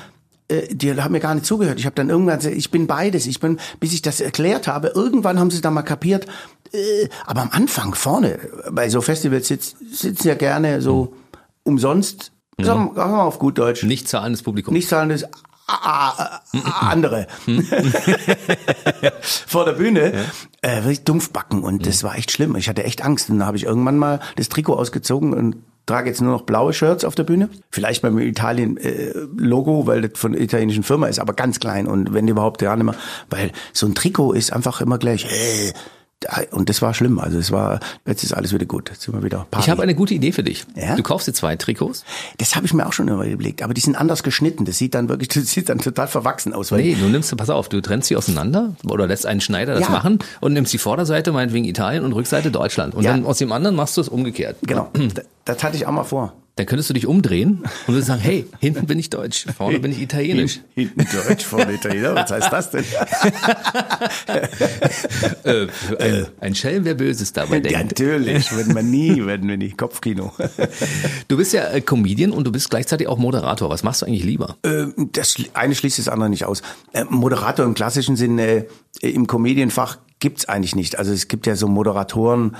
äh, die haben mir gar nicht zugehört. Ich habe dann irgendwann ich bin beides. Ich bin, bis ich das erklärt habe, irgendwann haben sie dann mal kapiert. Äh, aber am Anfang vorne, bei so Festivals sitz, sitzen ja gerne so umsonst, sagen wir sagen wir mal auf gut Deutsch, nicht zahlendes Publikum. nicht zahlendes ah, ah, ah, andere vor der Bühne äh, wirklich dumpfbacken und das war echt schlimm. Ich hatte echt Angst und dann habe ich irgendwann mal das Trikot ausgezogen und trage jetzt nur noch blaue Shirts auf der Bühne. Vielleicht beim Italien äh, weil das von der italienischen Firma ist, aber ganz klein und wenn überhaupt gar nicht mehr, weil so ein Trikot ist einfach immer gleich äh, da- und das war schlimm. Also es war jetzt ist alles wieder gut. Jetzt sind wir wieder Party. Ich habe eine gute Idee für dich. Ja? Du kaufst dir zwei Trikots. das habe ich mir auch schon immer überlegt, aber die sind anders geschnitten. Das sieht dann wirklich, das sieht dann total verwachsen aus. Weil Nee, du nimmst, pass auf, du trennst sie auseinander oder lässt einen Schneider das Ja. machen und nimmst die Vorderseite, meinetwegen Italien und Rückseite Deutschland. Und Ja. dann aus dem anderen machst du es umgekehrt. Genau, das, das hatte ich auch mal vor. Dann könntest du dich umdrehen und würdest sagen, hey, hinten bin ich deutsch, vorne bin ich italienisch. Hinten Deutsch, vorne Italiener. Was heißt das denn? äh, ein, ein Schelm, wer Böses dabei Ja, denkt. natürlich, wenn man nie, wenn wir nicht Kopfkino. Du bist ja äh, Comedian und du bist gleichzeitig auch Moderator. Was machst du eigentlich lieber? Ähm, das eine schließt das andere nicht aus. Äh, Moderator im klassischen Sinne äh, im Comedienfach gibt's eigentlich nicht. Also es gibt ja so Moderatoren,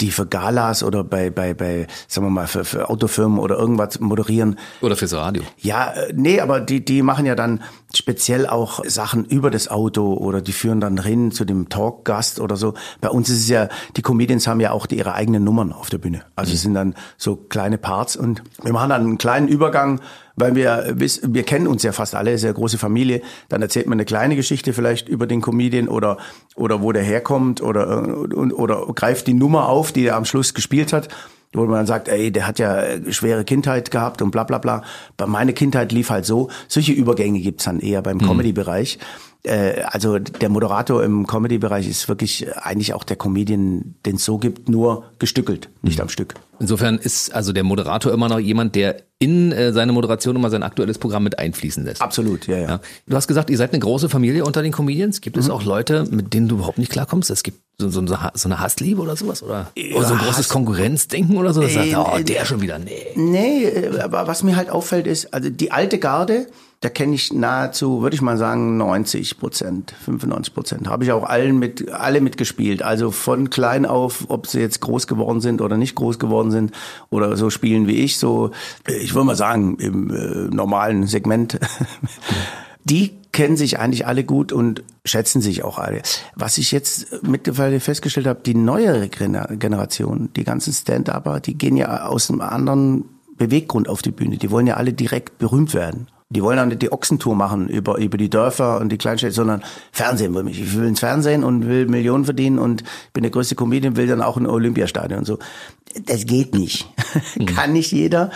die für Galas oder bei, bei, bei sagen wir mal, für, für Autofirmen oder irgendwas moderieren. Oder fürs Radio? Ja, äh, nee, aber die, die machen ja dann speziell auch Sachen über das Auto oder die führen dann hin zu dem Talkgast oder so. Bei uns ist es ja, die Comedians haben ja auch die, ihre eigenen Nummern auf der Bühne. Also es sind dann so kleine Parts und wir machen dann einen kleinen Übergang, weil wir wissen, wir kennen uns ja fast alle, ist ja eine große Familie. Dann erzählt man eine kleine Geschichte vielleicht über den Comedian oder, oder wo der herkommt oder, äh, und, oder greift die Nummer auf, die er am Schluss gespielt hat wo man dann sagt, ey, der hat ja äh, schwere Kindheit gehabt und bla bla bla. Bei meine Kindheit lief halt so. Solche Übergänge gibt's dann eher beim Comedy-Bereich. Äh, also der Moderator im Comedy-Bereich ist wirklich äh, eigentlich auch der Comedian, den es so gibt, nur gestückelt, nicht am Stück. Insofern ist also der Moderator immer noch jemand, der in äh, seine Moderation immer sein aktuelles Programm mit einfließen lässt. Absolut, ja, ja. Ja. Du hast gesagt, ihr seid eine große Familie unter den Comedians. Gibt Mhm. es auch Leute, mit denen du überhaupt nicht klarkommst? Es gibt so, so, so eine Hassliebe oder sowas? Oder, oder so ein großes Hass- Konkurrenzdenken oder so? Das sagt, Äh, oh, äh, der schon wieder, nee. Nee, äh, aber was mir halt auffällt ist, also die alte Garde, da kenne ich nahezu, würde ich mal sagen, 90 Prozent, 95 Prozent. Habe ich auch allen mit, alle mitgespielt. Also von klein auf, ob sie jetzt groß geworden sind oder nicht groß geworden sind oder so spielen wie ich. So, äh, ich würde mal sagen, im äh, normalen Segment, die kennen sich eigentlich alle gut und schätzen sich auch alle. Was ich jetzt mittlerweile festgestellt habe, die neuere Generation, die ganzen Stand-Upper, die gehen ja aus einem anderen Beweggrund auf die Bühne. Die wollen ja alle direkt berühmt werden. Die wollen auch nicht die Ochsentour machen über, über die Dörfer und die Kleinstädte, sondern Fernsehen will mich. Ich will ins Fernsehen und will Millionen verdienen und bin der größte Comedian, will dann auch ein Olympiastadion und so. Das geht nicht. Mhm. Kann nicht jeder.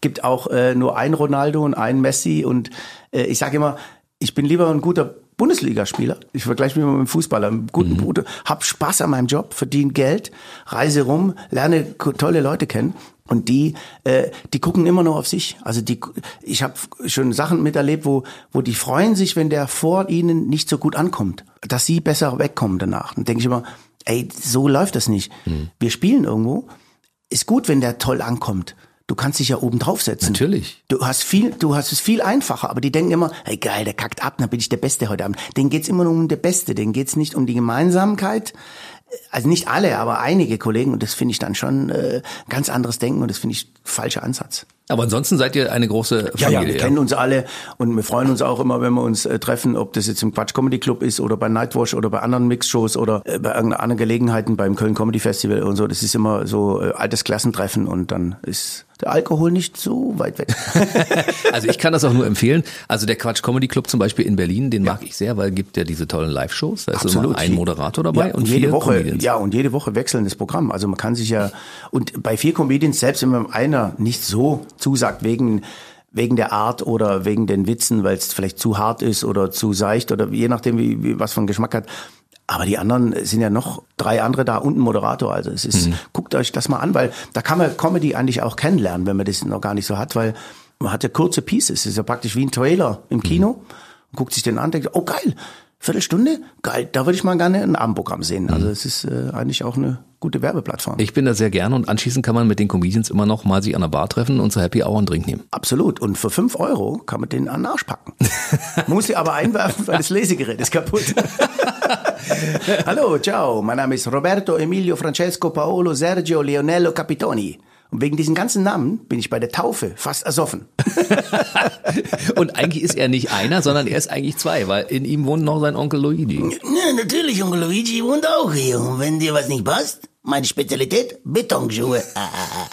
Gibt auch äh, nur ein Ronaldo und ein Messi und äh, ich sage immer, ich bin lieber ein guter Bundesligaspieler. Ich vergleiche mich mit einem Fußballer, einem guten mhm. Bruder, hab Spaß an meinem Job, verdiene Geld, reise rum, lerne tolle Leute kennen und die, äh, die gucken immer nur auf sich. Also die, ich habe schon Sachen miterlebt, wo, wo die freuen sich, wenn der vor ihnen nicht so gut ankommt, dass sie besser wegkommen danach. Dann denke ich immer, ey, so läuft das nicht. Mhm. Wir spielen irgendwo. Ist gut, wenn der toll ankommt. Du kannst dich ja oben draufsetzen. Natürlich. Du hast viel, du hast es viel einfacher, aber die denken immer, ey geil, der kackt ab, dann bin ich der Beste heute Abend. Denen geht's immer nur um der Beste, denen geht's nicht um die Gemeinsamkeit, also nicht alle, aber einige Kollegen und das finde ich dann schon äh, ganz anderes Denken und das finde ich falscher Ansatz. Aber ansonsten seid ihr eine große Familie. Ja, ja wir ja. kennen uns alle und wir freuen uns auch immer, wenn wir uns äh, treffen, ob das jetzt im Quatsch Comedy Club ist oder bei Nightwash oder bei anderen Mixshows oder äh, bei irgendeiner anderen Gelegenheiten beim Köln Comedy Festival und so. Das ist immer so äh, altes Klassentreffen und dann ist der Alkohol nicht so weit weg. also ich kann das auch nur empfehlen. Also der Quatsch Comedy Club zum Beispiel in Berlin, den ja. mag ich sehr, weil gibt ja diese tollen Live-Shows. Da ist Absolut. immer ein Moderator dabei ja, und jede Woche. Comedians. Ja, und jede Woche wechselndes Programm. Also man kann sich ja und bei vier Comedians selbst wenn einer nicht so zusagt wegen wegen der Art oder wegen den Witzen, weil es vielleicht zu hart ist oder zu seicht oder je nachdem, wie, wie was von Geschmack hat, aber die anderen sind ja noch drei andere da und ein Moderator. Also es ist, mhm. guckt euch das mal an, weil da kann man Comedy eigentlich auch kennenlernen, wenn man das noch gar nicht so hat, weil man hat ja kurze Pieces. Es ist ja praktisch wie ein Trailer im Kino. Mhm. guckt sich den an, denkt, oh geil, Viertelstunde? Geil, da würde ich mal gerne ein Abendprogramm sehen. Also mhm. es ist äh, eigentlich auch eine gute Werbeplattform. Ich bin da sehr gerne und anschließend kann man mit den Comedians immer noch mal sich an der Bar treffen und zur Happy Hour einen Drink nehmen. Absolut. Und für fünf Euro kann man den an den Arsch packen. Muss sie aber einwerfen, weil das Lesegerät ist kaputt. Hallo, ciao. Mein Name ist Roberto Emilio Francesco Paolo Sergio Leonello Capitoni. Und wegen diesen ganzen Namen bin ich bei der Taufe fast ersoffen. und eigentlich ist er nicht einer, sondern er ist eigentlich zwei, weil in ihm wohnt noch sein Onkel Luigi. Ja, natürlich, Onkel Luigi wohnt auch hier. Und wenn dir was nicht passt, meine Spezialität? Betonschuhe.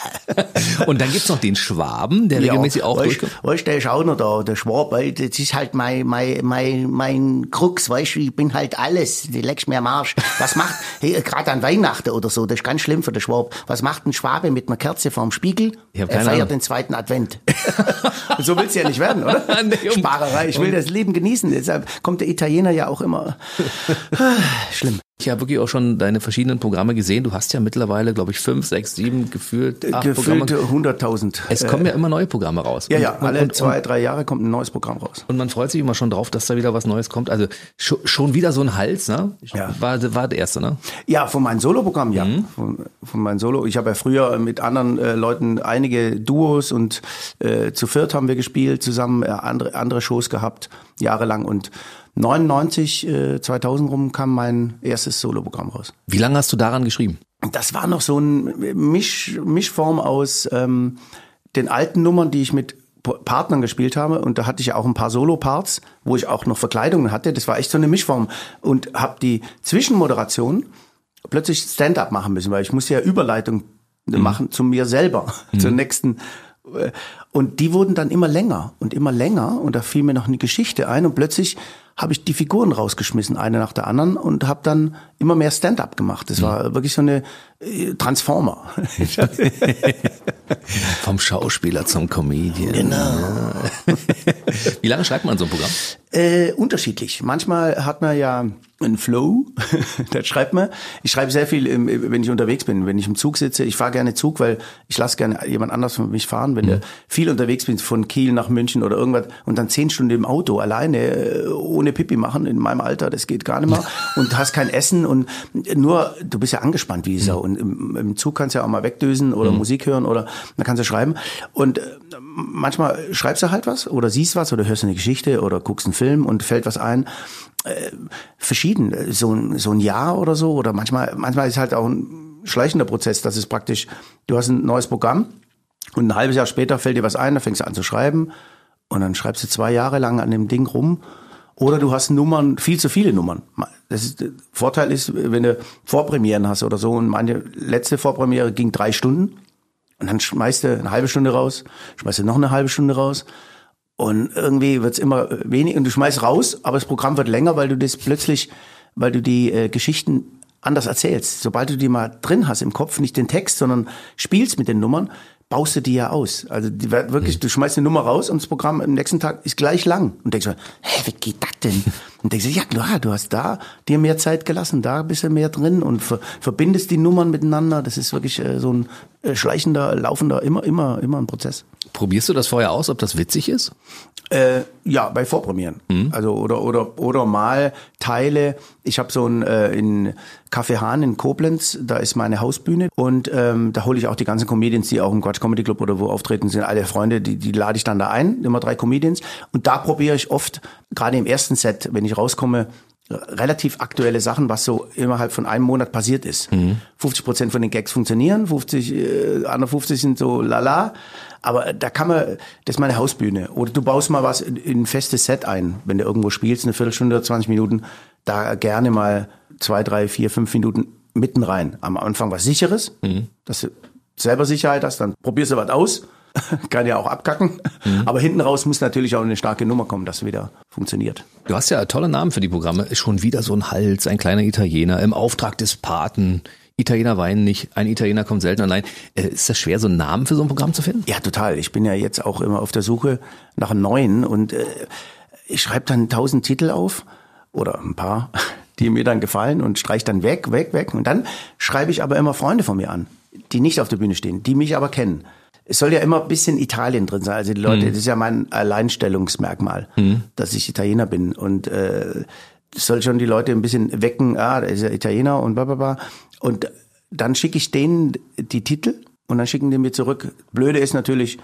und dann gibt's noch den Schwaben, der ja, regelmäßig auch weißt, durchkommt. Weißt du, der ist auch noch da, der Schwab, das ist halt mein, mein, mein, mein Krux, weißt du, ich bin halt alles, die leckst mir am Arsch. Was macht, hey, gerade an Weihnachten oder so, das ist ganz schlimm für den Schwab, was macht ein Schwabe mit einer Kerze vorm Spiegel? Er feiert Ahnung. den zweiten Advent. so will's ja nicht werden, oder? nee, um, Sparerei, ich will um. das Leben genießen, deshalb kommt der Italiener ja auch immer. Schlimm. Ich habe wirklich auch schon deine verschiedenen Programme gesehen. Du hast ja mittlerweile, glaube ich, fünf, sechs, sieben gefühlt. Acht Gefühlte 100.000. Es kommen ja immer neue Programme raus. Ja, ja, alle und, zwei, drei Jahre kommt ein neues Programm raus. Und man freut sich immer schon drauf, dass da wieder was Neues kommt. Also schon wieder so ein Hals, ne? Ja. War, war der erste, ne? Ja, von meinem Soloprogramm, ja. Mhm. Von, von meinem Solo. Ich habe ja früher mit anderen äh, Leuten einige Duos und äh, zu viert haben wir gespielt, zusammen äh, andere, andere Shows gehabt, jahrelang und 99, äh, 2000 rum kam mein erstes Soloprogramm raus. Wie lange hast du daran geschrieben? Das war noch so ein Misch, Mischform aus ähm, den alten Nummern, die ich mit Partnern gespielt habe und da hatte ich auch ein paar Solo-Parts, wo ich auch noch Verkleidungen hatte. Das war echt so eine Mischform und habe die Zwischenmoderation plötzlich Stand-up machen müssen, weil ich muss ja Überleitung mhm. machen zu mir selber, mhm. zur nächsten äh, und die wurden dann immer länger und immer länger und da fiel mir noch eine Geschichte ein und plötzlich habe ich die Figuren rausgeschmissen, eine nach der anderen und habe dann immer mehr Stand-up gemacht. Das war wirklich so eine äh, Transformer. Vom Schauspieler zum Comedian. Genau. Wie lange schreibt man so ein Programm? Äh, unterschiedlich. Manchmal hat man ja einen Flow, das schreibt man. Ich schreibe sehr viel, wenn ich unterwegs bin, wenn ich im Zug sitze. Ich fahre gerne Zug, weil ich lasse gerne jemand anders für mich fahren. Wenn mhm. du viel unterwegs bist, von Kiel nach München oder irgendwas und dann zehn Stunden im Auto alleine, äh, ohne Pipi machen in meinem Alter, das geht gar nicht mehr. und hast kein Essen und nur, du bist ja angespannt wie Sau. Mhm. Und im, im, Zug kannst du ja auch mal wegdösen oder mhm. Musik hören oder dann kannst du schreiben. Und äh, manchmal schreibst du halt was oder siehst was oder hörst eine Geschichte oder guckst einen Film und fällt was ein. Äh, verschieden, so, so ein Jahr oder so oder manchmal, manchmal ist halt auch ein schleichender Prozess, das ist praktisch, du hast ein neues Programm Und ein halbes Jahr später fällt dir was ein, da fängst du an zu schreiben und dann schreibst du zwei Jahre lang an dem Ding rum. Oder du hast Nummern, viel zu viele Nummern. Das ist, Vorteil ist, wenn du Vorpremieren hast oder so, und meine letzte Vorpremiere ging drei Stunden. Und dann schmeißt du eine halbe Stunde raus, schmeißt du noch eine halbe Stunde raus. Und irgendwie wird's immer weniger. Und du schmeißt raus, aber das Programm wird länger, weil du das plötzlich, weil du die äh, Geschichten anders erzählst. Sobald du die mal drin hast im Kopf, nicht den Text, sondern spielst mit den Nummern, baust du die ja aus. Also die, wirklich, du schmeißt eine Nummer raus und das Programm am nächsten Tag ist gleich lang. Und denkst du, hä, wie geht das denn? Und denkst du, ja klar, du hast da dir mehr Zeit gelassen, da bist du mehr drin und ver, verbindest die Nummern miteinander. Das ist wirklich äh, so ein äh, schleichender, laufender, immer, immer, immer ein Prozess. Probierst du das vorher aus, ob das witzig ist? Äh, ja, bei Vorpremieren. Mhm. Also oder oder oder mal Teile. Ich habe so ein äh, in Café Hahn in Koblenz, da ist meine Hausbühne und ähm, da hole ich auch die ganzen Comedians, die auch im Quatsch Comedy Club oder wo auftreten sind, alle Freunde, die die lade ich dann da ein, immer drei Comedians und da probiere ich oft gerade im ersten Set, wenn ich rauskomme, relativ aktuelle Sachen, was so innerhalb von einem Monat passiert ist. Mhm. 50 Prozent von den Gags funktionieren, 50, äh, andere 50 sind so lala. Aber da kann man, das ist meine Hausbühne. Oder du baust mal was in, in ein festes Set ein. Wenn du irgendwo spielst, eine Viertelstunde oder 20 Minuten, da gerne mal zwei, drei, vier, fünf Minuten mitten rein. Am Anfang was Sicheres, mhm. dass du selber Sicherheit hast, dann probierst du was aus kann ja auch abkacken. Mhm. Aber hinten raus muss natürlich auch eine starke Nummer kommen, dass wieder funktioniert. Du hast ja tolle Namen für die Programme. Schon wieder so ein Hals, ein kleiner Italiener im Auftrag des Paten. Italiener weinen nicht, ein Italiener kommt selten allein. Äh, ist das schwer, so einen Namen für so ein Programm zu finden? Ja, total. Ich bin ja jetzt auch immer auf der Suche nach einem neuen und äh, ich schreibe dann tausend Titel auf oder ein paar, die mir dann gefallen und streich dann weg, weg, weg. Und dann schreibe ich aber immer Freunde von mir an, die nicht auf der Bühne stehen, die mich aber kennen es soll ja immer ein bisschen Italien drin sein. Also die Leute, mhm. das ist ja mein Alleinstellungsmerkmal, mhm. dass ich Italiener bin. Und äh, das soll schon die Leute ein bisschen wecken, ah, der ist ja Italiener und bla bla bla. Und dann schicke ich denen die Titel und dann schicken die mir zurück. Blöde ist natürlich,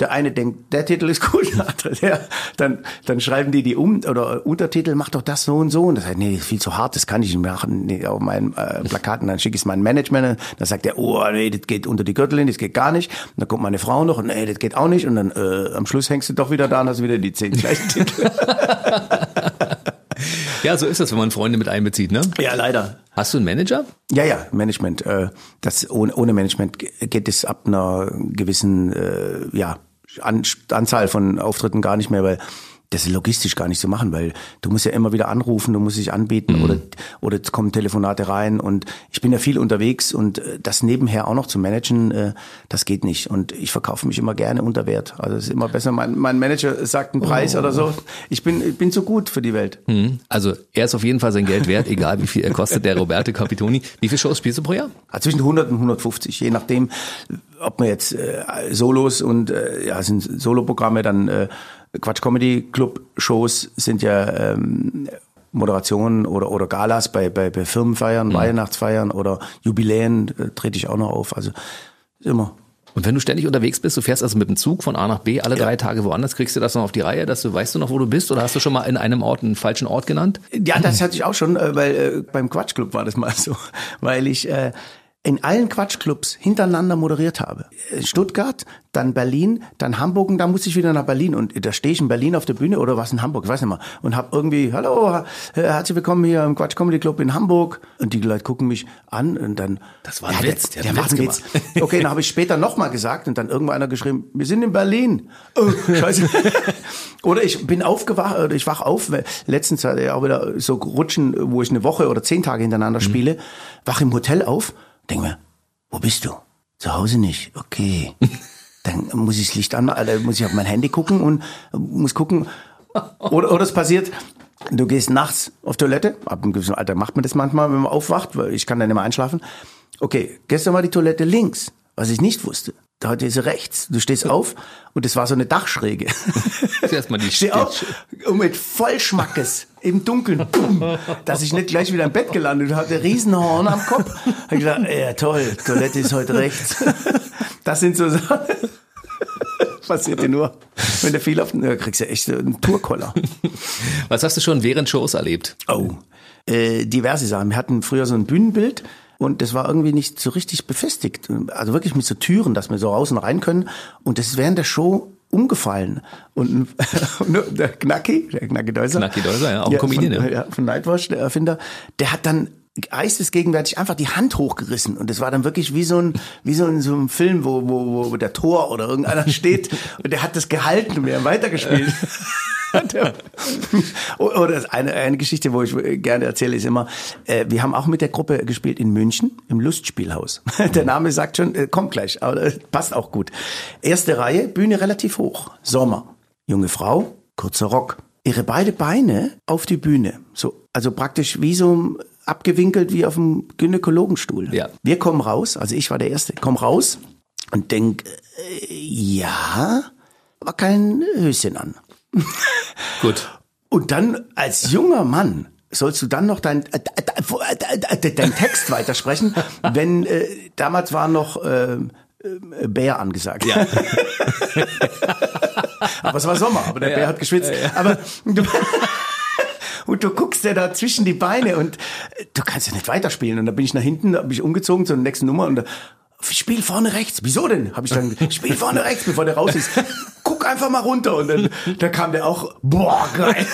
der eine denkt, der Titel ist cool, der, dann, dann schreiben die die um oder Untertitel, mach doch das so und so. Und das sagt, nee, das ist viel zu hart, das kann ich nicht machen nee, auf meinen äh, Plakaten. Dann schicke ich es meinem Management, dann sagt er, oh, nee, das geht unter die Gürtellinie, das geht gar nicht. Und dann kommt meine Frau noch und nee, das geht auch nicht. Und dann äh, am Schluss hängst du doch wieder da und hast wieder die zehn gleichen Titel. ja, so ist das, wenn man Freunde mit einbezieht, ne? Ja, leider. Hast du einen Manager? Ja, ja, Management. Äh, das ohne, ohne Management geht es ab einer gewissen, äh, ja, an, Anzahl von Auftritten gar nicht mehr, weil das ist logistisch gar nicht zu machen, weil du musst ja immer wieder anrufen, du musst dich anbieten mhm. oder, oder es kommen Telefonate rein und ich bin ja viel unterwegs und äh, das nebenher auch noch zu managen, äh, das geht nicht und ich verkaufe mich immer gerne unter Wert. Also es ist immer besser, mein, mein Manager sagt einen Preis oh. oder so. Ich bin, ich bin zu gut für die Welt. Mhm. Also er ist auf jeden Fall sein Geld wert, egal wie viel er kostet, der Roberto Capitoni. Wie viele Shows spielst du pro Jahr? Zwischen 100 und 150, je nachdem, ob man jetzt äh, Solos und äh, ja, sind Soloprogramme, dann äh, Quatsch Comedy Club Shows sind ja ähm, Moderationen oder, oder Galas bei, bei, bei Firmenfeiern, mhm. Weihnachtsfeiern oder Jubiläen äh, trete ich auch noch auf. Also immer. Und wenn du ständig unterwegs bist, du fährst also mit dem Zug von A nach B alle ja. drei Tage woanders, kriegst du das noch auf die Reihe, dass du weißt du noch, wo du bist? Oder hast du schon mal in einem Ort einen falschen Ort genannt? Ja, das hatte ich auch schon, äh, weil äh, beim Quatschclub war das mal so, weil ich äh, in allen Quatschclubs hintereinander moderiert habe. Stuttgart, dann Berlin, dann Hamburg und dann musste ich wieder nach Berlin und da stehe ich in Berlin auf der Bühne oder was in Hamburg, ich weiß nicht mal und habe irgendwie hallo, herzlich willkommen hier im Quatsch Comedy Club in Hamburg und die Leute gucken mich an und dann das war ein ja, Witz, der, der, der ein Witz. Okay, dann habe ich später nochmal gesagt und dann irgendwann einer geschrieben, wir sind in Berlin. Oh, scheiße. oder ich bin aufgewacht oder ich wach auf, letztens hatte ich auch wieder so rutschen, wo ich eine Woche oder zehn Tage hintereinander spiele, mhm. wach im Hotel auf Denk mir, wo bist du? Zu Hause nicht. Okay. Dann muss ich das Licht anmachen, dann muss ich auf mein Handy gucken und muss gucken. Oder, oder es passiert, du gehst nachts auf Toilette. Ab einem gewissen Alter macht man das manchmal, wenn man aufwacht, weil ich kann dann immer einschlafen. Okay, gestern war die Toilette links, was ich nicht wusste. Hat sie rechts. Du stehst auf und das war so eine Dachschräge. Erstmal die Steh auf und mit Vollschmackes im Dunkeln, boom, dass ich nicht gleich wieder im Bett gelandet hatte, Riesenhorn am Kopf. Hab ich gedacht, ja toll, Toilette ist heute rechts. Das sind so Sachen. Passiert dir nur, wenn du viel auf den, da kriegst du echt einen Tourkoller. Was hast du schon während Shows erlebt? Oh, äh, diverse Sachen. Wir hatten früher so ein Bühnenbild und das war irgendwie nicht so richtig befestigt. Also wirklich mit so Türen, dass wir so raus und rein können. Und das ist während der Show umgefallen. Und, der Knacki, der Knacki Deuser. Knacki Deuser, ja, auch ein Comedian, von, ja. Von Nightwatch, der Erfinder, der hat dann geistesgegenwärtig einfach die Hand hochgerissen und das war dann wirklich wie so ein wie so ein, so ein Film, wo, wo, wo der Tor oder irgendeiner steht und der hat das gehalten und wir haben weitergespielt. Oder eine, eine Geschichte, wo ich gerne erzähle, ist immer, äh, wir haben auch mit der Gruppe gespielt in München im Lustspielhaus. Der Name sagt schon, äh, kommt gleich, aber äh, passt auch gut. Erste Reihe, Bühne relativ hoch, Sommer. Junge Frau, kurzer Rock. Ihre beide Beine auf die Bühne, so also praktisch wie so abgewinkelt wie auf dem Gynäkologenstuhl. Ja. Wir kommen raus, also ich war der Erste, komm raus und denk, äh, ja, aber kein Höschen an. Gut. Und dann als junger Mann sollst du dann noch dein, äh, äh, äh, dein Text weitersprechen, wenn äh, damals war noch äh, Bär angesagt. Ja. aber es war Sommer, aber der Bär hat geschwitzt. Aber du, und du guckst ja da zwischen die Beine und du kannst ja nicht weiterspielen. Und da bin ich nach hinten, da bin ich umgezogen zur nächsten Nummer und da, Spiel vorne rechts. Wieso denn? Habe ich dann gesagt, Spiel vorne rechts, bevor der raus ist. Guck einfach mal runter. Und dann da kam der auch, boah, geil.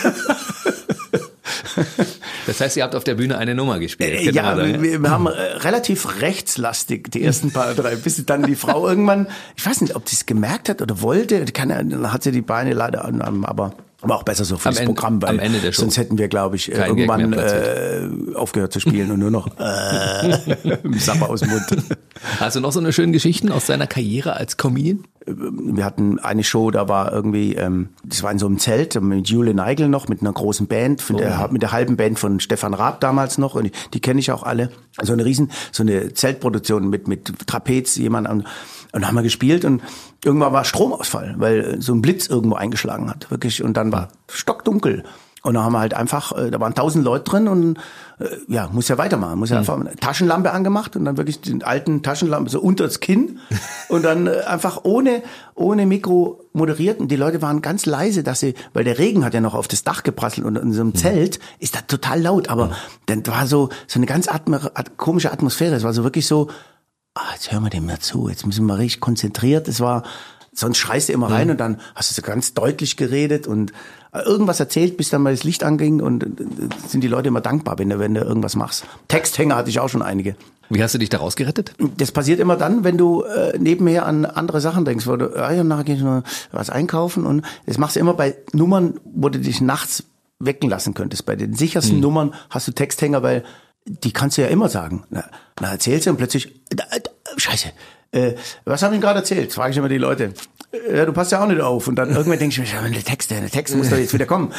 Das heißt, ihr habt auf der Bühne eine Nummer gespielt. Äh, ja, wir, wir, haben äh, relativ rechtslastig die ersten paar drei, bis dann die Frau irgendwann, ich weiß nicht, ob sie es gemerkt hat oder wollte, dann hat sie die Beine leider an, aber aber auch besser so für Am das Ende- Programm, weil am Ende der Show. sonst hätten wir, glaube ich, äh, Kein irgendwann äh, aufgehört zu spielen und nur noch äh, Sapper aus dem Mund. Hast du noch so eine schöne Geschichten aus deiner Karriere als Comedian? wir hatten eine Show, da war irgendwie, ähm, das war in so einem Zelt mit Julie Neigel noch, mit einer großen Band, von der, mit der halben Band von Stefan Raab damals noch, und die, die kenne ich auch alle. So eine riesen, so eine Zeltproduktion mit, mit Trapez, jemand an, und haben wir gespielt und irgendwann war Stromausfall, weil so ein Blitz irgendwo eingeschlagen hat, wirklich, und dann war stockdunkel. Und da haben wir halt einfach, äh, da waren tausend Leute drin und äh, ja, muss ja weitermachen. Muss ja einfach eine Taschenlampe angemacht und dann wirklich den alten Taschenlampe so unter das Kinn und dann äh, einfach ohne, ohne Mikro moderiert. Und die Leute waren ganz leise, dass sie, weil der Regen hat ja noch auf das Dach geprasselt und in so einem Zelt ist das total laut. Aber dann war so, so eine ganz atme, at, komische Atmosphäre. Es war so wirklich so, ah, jetzt hören wir dem mal zu, jetzt müssen wir richtig konzentriert. Es war, sonst schreist du immer rein und dann hast du so ganz deutlich geredet und irgendwas erzählt, bis dann mal das Licht anging und äh, sind die Leute immer dankbar, wenn du, wenn du irgendwas machst. Texthänger hatte ich auch schon einige. Wie hast du dich da rausgerettet? Das passiert immer dann, wenn du äh, nebenher an andere Sachen denkst, wo du, ah ja, nachher geh ich noch was einkaufen und das machst du immer bei Nummern, wo du dich nachts wecken lassen könntest. Bei den sichersten Nummern hast du Texthänger, weil die kannst du ja immer sagen. Na, na erzählst du und plötzlich, äh, äh, scheiße, äh, was habe ich gerade erzählt? Frage ich immer die Leute. Äh, Ja, du passt ja auch nicht auf. Und dann irgendwann denke ich mir, ja, der Text, der Text muss doch jetzt wieder kommen.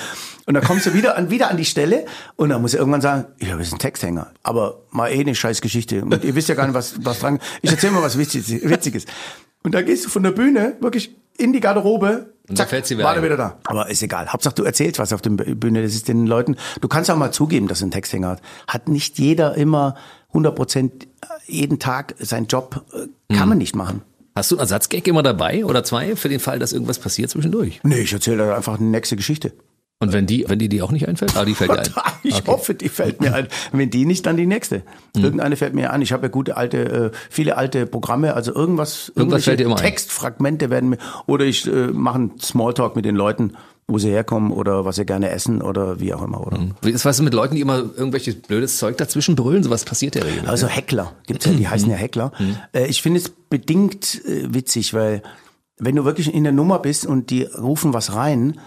Und dann kommst du wieder an, wieder an die Stelle und dann muss er irgendwann sagen, ja, wir sind Texthänger. Aber mal eh eine scheiß Geschichte. Und ihr wisst ja gar nicht, was, was dran, ich erzähl mal was Witziges. Und dann gehst du von der Bühne wirklich in die Garderobe. Und Zack, fällt sie wieder war er wieder da. Aber ist egal. Hauptsache du erzählst was auf der Bühne. Das ist den Leuten. Du kannst auch mal zugeben, dass du einen Texthänger hat. Hat nicht jeder immer 100 Prozent jeden Tag seinen Job. äh, Kann man nicht machen. Hast du einen Ersatzgag immer dabei oder zwei für den Fall, dass irgendwas passiert zwischendurch? Nee, ich erzähle einfach eine nächste Geschichte. Und wenn die, wenn die dir auch nicht einfällt? Ah, die fällt dir ein. Ich Okay. hoffe, die fällt mir ein. Wenn die nicht, dann die nächste. Hm. Irgendeine fällt mir ein. Ich habe ja gute alte, äh, viele alte Programme, also irgendwas, Irgendwas fällt dir immer ein. Textfragmente werden mir, oder ich äh, mache einen Smalltalk mit den Leuten, wo sie herkommen oder was sie gerne essen oder wie auch immer, oder? Wie ist was mit Leuten, die immer irgendwelches blödes Zeug dazwischen brüllen? Sowas passiert ja regelmäßig. Also Heckler, gibt's ja, die heißen ja Heckler. Äh, ich finde es bedingt äh, witzig, weil wenn du wirklich in der Nummer bist und die rufen was rein,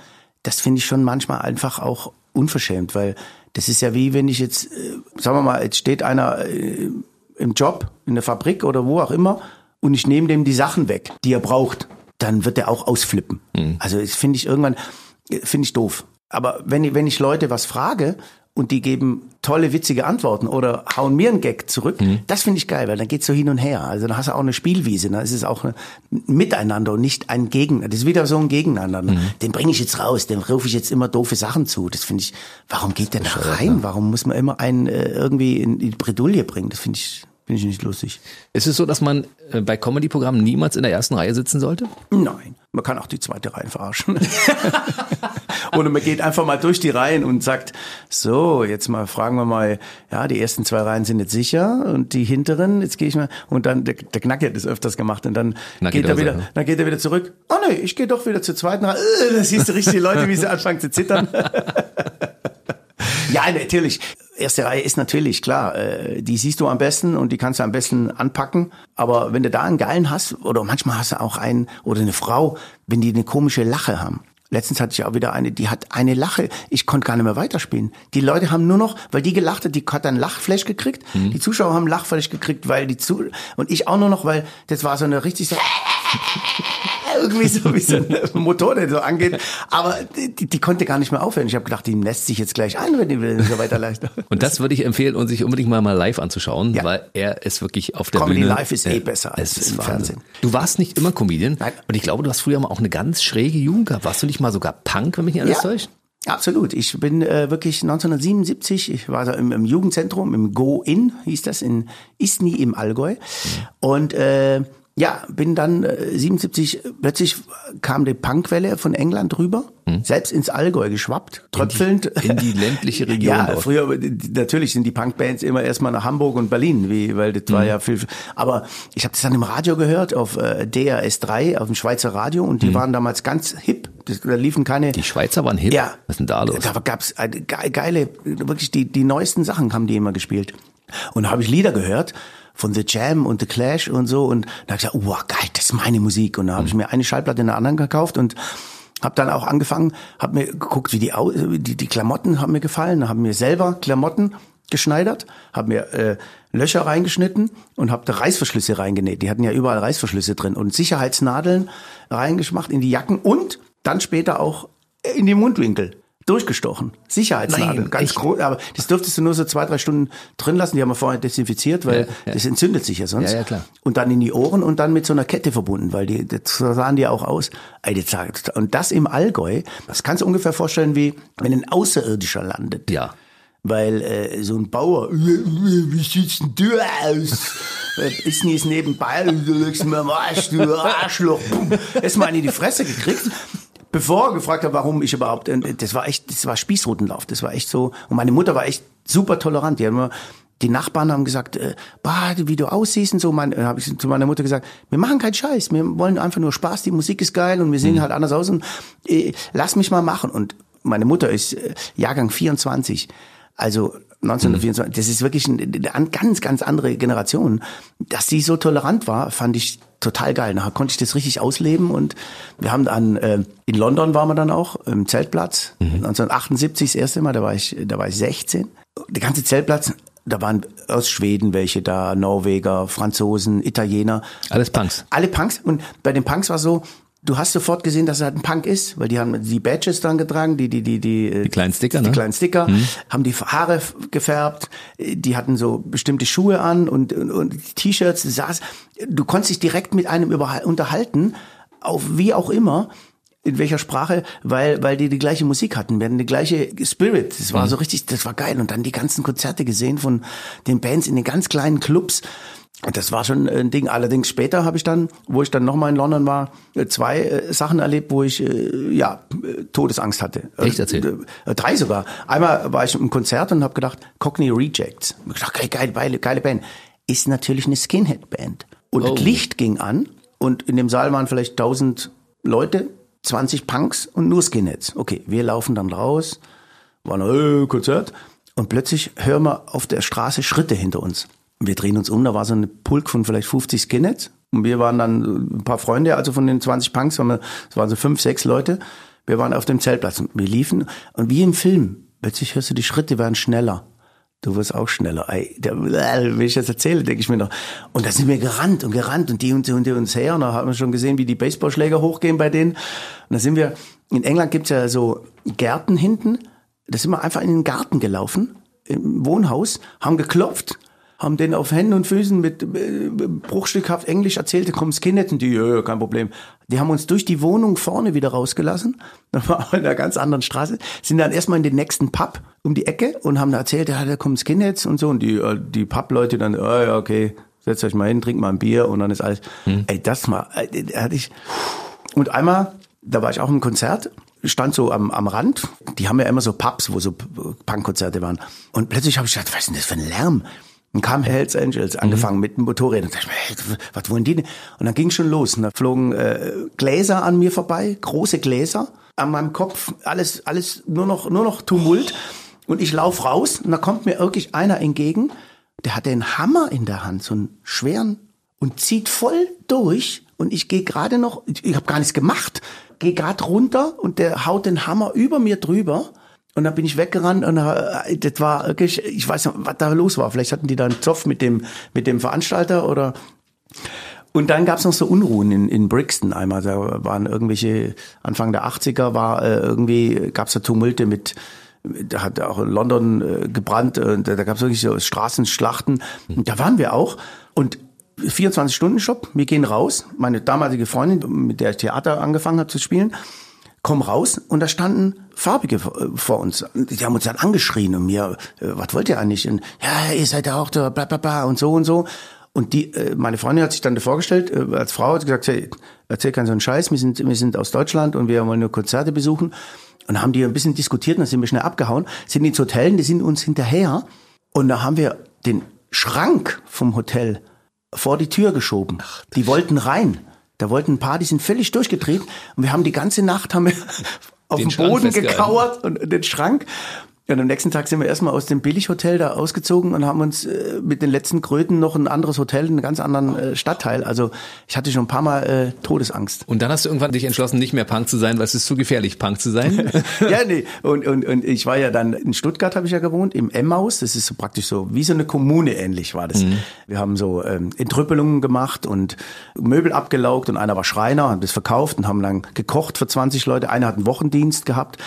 das finde ich schon manchmal einfach auch unverschämt, weil das ist ja wie wenn ich jetzt, äh, sagen wir mal, jetzt steht einer äh, im Job, in der Fabrik oder wo auch immer und ich nehme dem die Sachen weg, die er braucht, dann wird er auch ausflippen. Also das finde ich irgendwann, äh, finde ich doof. Aber wenn ich, wenn ich Leute was frage und die geben tolle, witzige Antworten oder hauen mir einen Gag zurück, das finde ich geil, weil dann geht's so hin und her. Also dann hast du auch eine Spielwiese, dann ist es auch ein Miteinander und nicht ein Gegeneinander. Das ist wieder so ein Gegeneinander. Den bringe ich jetzt raus, dem rufe ich jetzt immer doofe Sachen zu. Das finde ich, warum geht der da rein? Warum muss man immer einen äh, irgendwie in die Bredouille bringen? Das finde ich Finde ich nicht lustig. Ist es so, dass man äh, bei Comedy-Programmen niemals in der ersten Reihe sitzen sollte? Nein, man kann auch die zweite Reihe verarschen. Oder man geht einfach mal durch die Reihen und sagt, so, jetzt mal fragen wir mal, ja, die ersten zwei Reihen sind jetzt sicher und die hinteren, jetzt gehe ich mal, und dann, der, der Knacky hat das öfters gemacht und dann Knacki geht er wieder, dann geht er wieder zurück. Oh nee, ich gehe doch wieder zur zweiten Reihe. Äh, Da siehst du richtig die Leute, wie sie anfangen zu zittern. Ja, natürlich. Erste Reihe ist natürlich klar. äh, Die siehst du am besten und die kannst du am besten anpacken. Aber wenn du da einen geilen hast oder manchmal hast du auch einen oder eine Frau, wenn die eine komische Lache haben. Letztens hatte ich auch wieder eine, die hat eine Lache. Ich konnte gar nicht mehr weiterspielen. Die Leute haben nur noch, weil die gelacht hat, die hat dann Lachflash gekriegt. Die Zuschauer haben Lachflash gekriegt, weil die zu und ich auch nur noch, weil das war so eine richtig so irgendwie so wie so ein Motor, der so angeht. Aber die, die konnte gar nicht mehr aufhören. Ich habe gedacht, die lässt sich jetzt gleich ein, wenn die will, so weiter leicht. Und das würde ich empfehlen, um sich unbedingt mal, mal live anzuschauen, Ja. weil er ist wirklich auf der Comedy Bühne. live ist eh Ja, besser als im. Fernsehen. Du warst nicht immer Comedian. Nein. Und ich glaube, du hast früher mal auch eine ganz schräge Jugend gehabt. Warst du nicht mal sogar Punk, wenn mich nicht alles täuscht? Absolut. Ich bin äh, wirklich 1977, ich war da im, im Jugendzentrum, im Go-In hieß das, in Isny im Allgäu. Und äh, ja, bin dann äh, 77, plötzlich kam die Punkwelle von England rüber, selbst ins Allgäu geschwappt, tröpfelnd. Hm. in die ländliche Region Ja, dort. früher, natürlich sind die Punkbands immer erstmal nach Hamburg und Berlin, wie, weil das Hm. war ja viel, aber ich habe das dann im Radio gehört, auf äh, DRS3, auf dem Schweizer Radio und die waren damals ganz hip, das, da liefen keine... Hm. Die Schweizer waren hip. Ja. Was ist denn da los? Da gab's ge- geile, wirklich die, die neuesten Sachen haben die immer gespielt. Und da habe ich Lieder gehört von The Jam und The Clash und so und da habe ich gesagt, wow, geil, das ist meine Musik. Und da habe ich mir eine Schallplatte in der anderen gekauft und habe dann auch angefangen, habe mir geguckt, wie die, die die Klamotten haben mir gefallen, haben mir selber Klamotten geschneidert, habe mir äh, Löcher reingeschnitten und habe da Reißverschlüsse reingenäht. Die hatten ja überall Reißverschlüsse drin und Sicherheitsnadeln reingemacht in die Jacken und dann später auch in die Mundwinkel. Durchgestochen. Sicherheitsnadeln. Nein, ganz groß. Aber das dürftest du nur so zwei, drei Stunden drin lassen. Die haben wir vorher desinfiziert, weil Ja, ja. das entzündet sich ja sonst. Ja, ja, klar. Und dann in die Ohren und dann mit so einer Kette verbunden, weil die, das sahen die auch aus. Und das im Allgäu, das kannst du ungefähr vorstellen, wie wenn ein Außerirdischer landet. Ja. Weil äh, so ein Bauer, "Äh, äh, wie sieht's denn du aus? Äh, Ist nie ist nebenbei, du legst mir am Arsch, du Arschloch. Bumm. Erstmal in die Fresse gekriegt. Bevor gefragt hat, warum ich überhaupt, äh, das war echt, das war Spießrutenlauf, das war echt so. Und meine Mutter war echt super tolerant. Die haben immer, die Nachbarn haben gesagt, äh, bah, wie du aussiehst und so. Mein, äh, habe ich zu meiner Mutter gesagt, wir machen keinen Scheiß, wir wollen einfach nur Spaß, die Musik ist geil und wir sehen halt anders aus und äh, lass mich mal machen. Und meine Mutter ist äh, Jahrgang 24. Also 1924, das ist wirklich eine, ganz, ganz andere Generation. Dass sie so tolerant war, fand ich total geil. Nachher konnte ich das richtig ausleben und wir haben dann, äh, in London waren wir dann auch, im Zeltplatz, 1978 das erste Mal, da war ich, da war ich 16. Der ganze Zeltplatz, da waren aus Schweden welche da, Norweger, Franzosen, Italiener. Alles Punks. Alle Punks. Und bei den Punks war so, du hast sofort gesehen, dass er halt ein Punk ist, weil die haben die Badges dran getragen, die, die, die, die, äh, Die kleinen Sticker, die ne? kleinen Sticker, haben die Haare gefärbt, die hatten so bestimmte Schuhe an und, und, und T-Shirts, du saß, du konntest dich direkt mit einem unterhalten, auf wie auch immer, in welcher Sprache, weil, weil die die gleiche Musik hatten, wir hatten die gleiche Spirit, das war so richtig, das war geil. Und dann die ganzen Konzerte gesehen von den Bands in den ganz kleinen Clubs, und das war schon ein Ding. Allerdings später habe ich dann, wo ich dann nochmal in London war, äh, zwei äh, Sachen erlebt, wo ich äh, ja Todesangst hatte. Echt? Erzähl. Äh, Drei sogar. Einmal war ich im Konzert und habe gedacht, Cockney Rejects. Ich gedacht, geil, geil, geile, geile Band. Ist natürlich eine Skinhead-Band. Und Oh. das Licht ging an und in dem Saal waren vielleicht 1000 Leute, 20 Punks und nur Skinheads. Okay, wir laufen dann raus, war ein äh, Konzert und plötzlich hören wir auf der Straße Schritte hinter uns. Wir drehen uns um, da war so eine Pulk von vielleicht 50 Skinheads und wir waren dann ein paar Freunde, also von den 20 Punks, waren wir, es waren so fünf, sechs Leute. Wir waren auf dem Zeltplatz und wir liefen und wie im Film, plötzlich hörst du die Schritte werden schneller. Du wirst auch schneller. Ey, der, wenn ich das erzähle, denke ich mir noch. Und da sind wir gerannt und gerannt und die und die und die uns her. Und da haben wir schon gesehen, wie die Baseballschläger hochgehen bei denen. Und da sind wir, in England gibt's ja so Gärten hinten. Da sind wir einfach in den Garten gelaufen, im Wohnhaus, haben geklopft haben den auf Händen und Füßen mit äh, bruchstückhaft Englisch erzählt, komm Skinhead und die, ja, kein Problem. Die haben uns durch die Wohnung vorne wieder rausgelassen, da war in einer ganz anderen Straße, sind dann erstmal in den nächsten Pub um die Ecke und haben da erzählt, ja, da kommen Skinheads und so und die, äh, die Pub-Leute dann, oh, ja, okay, setzt euch mal hin, trinkt mal ein Bier und dann ist alles, ey, das mal, äh, da hatte ich, und einmal, da war ich auch im Konzert, stand so am, am Rand. Die haben ja immer so Pubs, wo so Punkkonzerte waren. Und plötzlich habe ich gedacht, was ist denn das für ein Lärm? Dann kam Hells Angels, angefangen mit dem Motorrad. Und dachte ich mir, hey, was wollen die denn? Und dann ging schon los. Und da flogen äh, Gläser an mir vorbei, große Gläser an meinem Kopf. Alles, alles nur noch, nur noch Tumult. Und ich lauf raus und da kommt mir wirklich einer entgegen, der hat den Hammer in der Hand, so einen schweren, und zieht voll durch. Und ich gehe gerade noch, ich, ich habe gar nichts gemacht, gehe gerade runter und der haut den Hammer über mir drüber. Und dann bin ich weggerannt und äh, das war wirklich, ich weiß nicht, was da los war. Vielleicht hatten die da einen Zoff mit dem, mit dem Veranstalter oder. Und dann gab's noch so Unruhen in, in Brixton einmal. Da waren irgendwelche, Anfang der 80er war äh, irgendwie, gab's da Tumulte mit, da hat auch in London äh, gebrannt, äh, da, da gab's wirklich so Straßenschlachten. Und da waren wir auch. Und 24-Stunden-Shop, wir gehen raus. Meine damalige Freundin, mit der ich Theater angefangen habe zu spielen, komm raus und da standen Farbige vor uns. Die haben uns dann angeschrien und mir, äh, was wollt ihr eigentlich? Und, ja, ihr seid ja auch da, bla bla bla und so und so. Und die, äh, meine Freundin hat sich dann vorgestellt, äh, als Frau hat gesagt, hey, erzähl keinen so einen Scheiß, wir sind, wir sind aus Deutschland und wir wollen nur Konzerte besuchen. Und haben die ein bisschen diskutiert und dann sind wir schnell abgehauen, sind ins Hotel, die sind uns hinterher und da haben wir den Schrank vom Hotel vor die Tür geschoben. die wollten rein. Da wollten ein paar, die sind völlig durchgedreht und wir haben die ganze Nacht haben wir auf Den dem Boden gekauert und den Schrank. Und am nächsten Tag sind wir erstmal aus dem Billighotel da ausgezogen und haben uns äh, mit den letzten Kröten noch ein anderes Hotel in einem ganz anderen äh, Stadtteil. Also ich hatte schon ein paar Mal äh, Todesangst. Und dann hast du irgendwann dich entschlossen, nicht mehr Punk zu sein, weil es ist zu gefährlich, Punk zu sein. ja, nee. Und, und, und ich war ja dann in Stuttgart, habe ich ja gewohnt, im Emmaus. Das ist so praktisch so wie so eine Kommune ähnlich war das. Wir haben so ähm, Entrüppelungen gemacht und Möbel abgelaugt und einer war Schreiner, hat das verkauft und haben dann gekocht für 20 Leute. Einer hat einen Wochendienst gehabt.